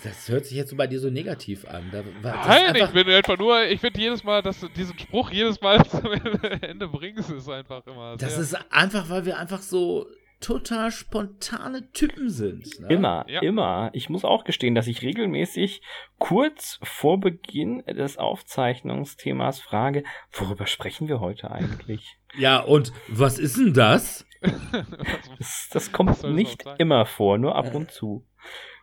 Das hört sich jetzt so bei dir so negativ an. Da, war- das Nein, ich bin einfach nur, ich finde jedes Mal, dass du diesen Spruch jedes Mal zum Ende bringst, ist einfach immer Das ist einfach, weil wir einfach so total spontane Typen sind. Ne? Immer, Ja. immer. Ich muss auch gestehen, dass ich regelmäßig kurz vor Beginn des Aufzeichnungsthemas frage, worüber sprechen wir heute eigentlich? Ja, und was ist denn das? Das, das kommt es nicht immer vor, nur ab und zu.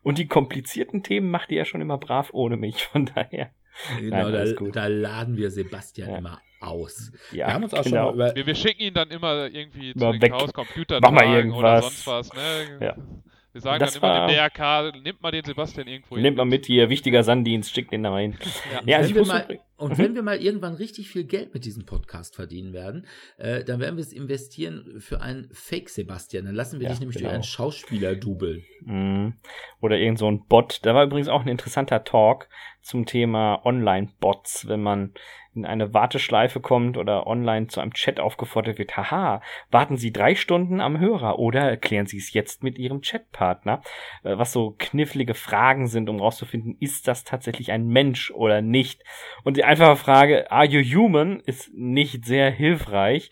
Und die komplizierten Themen macht ihr ja schon immer brav ohne mich, von daher. Genau, Nein, da, da laden wir Sebastian Ja. immer aus. Ja, wir haben uns auch genau. schon mal über. wir, wir schicken ihn dann immer irgendwie Immer zu den. Chaos Computer Mach mal Tagen oder irgendwas. sonst was. Ne? Ja. Wir sagen Das dann immer war- dem DRK, nimmt mal den Sebastian irgendwo Nehmt mal mit hier, wichtiger Sanddienst, schickt den da rein. Ja. Ja, also wenn ich wir muss mal, und wenn wir mal irgendwann richtig viel Geld mit diesem Podcast verdienen werden, äh, dann werden wir es investieren für einen Fake Sebastian. Dann lassen wir Ja, dich nämlich genau. durch einen Schauspieler dubeln. Mhm. Oder irgend so ein Bot. Da war übrigens auch ein interessanter Talk zum Thema Online-Bots, wenn man in eine Warteschleife kommt oder online zu einem Chat aufgefordert wird. Haha, warten Sie drei Stunden am Hörer oder erklären Sie es jetzt mit Ihrem Chatpartner. Äh, Was so knifflige Fragen sind, um rauszufinden, ist das tatsächlich ein Mensch oder nicht? Und die einfache Frage, are you human, ist nicht sehr hilfreich.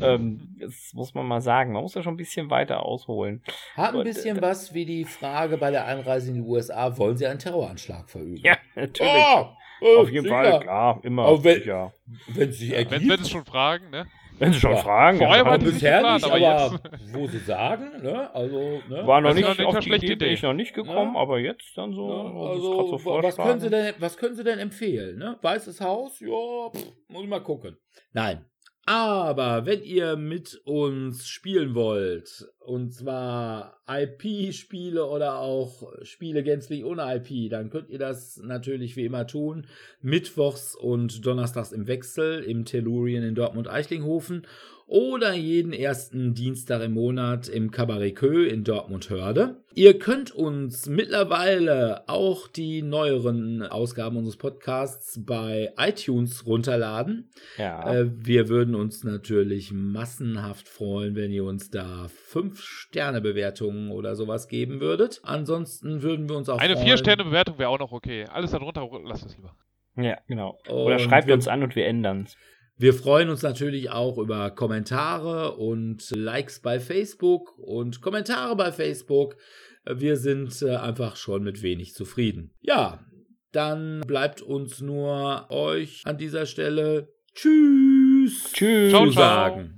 Ähm, das muss man mal sagen. Man muss da schon ein bisschen weiter ausholen. Hat ein Und, bisschen äh, was wie die Frage bei der Einreise in die USA, wollen Sie einen Terroranschlag verüben? Ja, natürlich. Oh, äh, Auf jeden sicher. Fall, klar, immer. Aber wenn- sicher. Wenn es sich Wenn, ergibt. wenn es schon fragen, ne? Wenn Sie schon Ja. fragen, Vorher ja, war bisher geplant, nicht, aber aber wo Sie sagen, ne? Also, ne? war noch Das nicht auf die schlechte Idee, bin Idee. ich noch nicht gekommen, Ja. aber jetzt dann so, Ja, Sie also, so was, können Sie denn, was können Sie denn empfehlen? Ne? Weißes Haus? Ja, pff, muss ich mal gucken. Nein. Aber wenn ihr mit uns spielen wollt, und zwar IP-Spiele oder auch Spiele gänzlich ohne IP, dann könnt ihr das natürlich wie immer tun. Mittwochs und Donnerstags im Wechsel im Tellurien in Dortmund-Eichlinghofen oder jeden ersten Dienstag im Monat im Cabaret Kö in Dortmund-Hörde. Ihr könnt uns mittlerweile auch die neueren Ausgaben unseres Podcasts bei iTunes runterladen. Ja. Äh, wir würden uns natürlich massenhaft freuen, wenn ihr uns da 5-Sterne-Bewertungen oder sowas geben würdet. Ansonsten würden wir uns auch Eine freuen. 4-Sterne-Bewertung wäre auch noch okay. Alles darunter, lasst es lieber. ja, genau. Oder Und schreibt wir- uns an und wir ändern's. Wir freuen uns natürlich auch über Kommentare und Likes bei Facebook und Kommentare bei Facebook. Wir sind äh, einfach schon mit wenig zufrieden. Ja, dann bleibt uns nur euch an dieser Stelle Tschüss Tschüss. Ciao, zu ciao. sagen.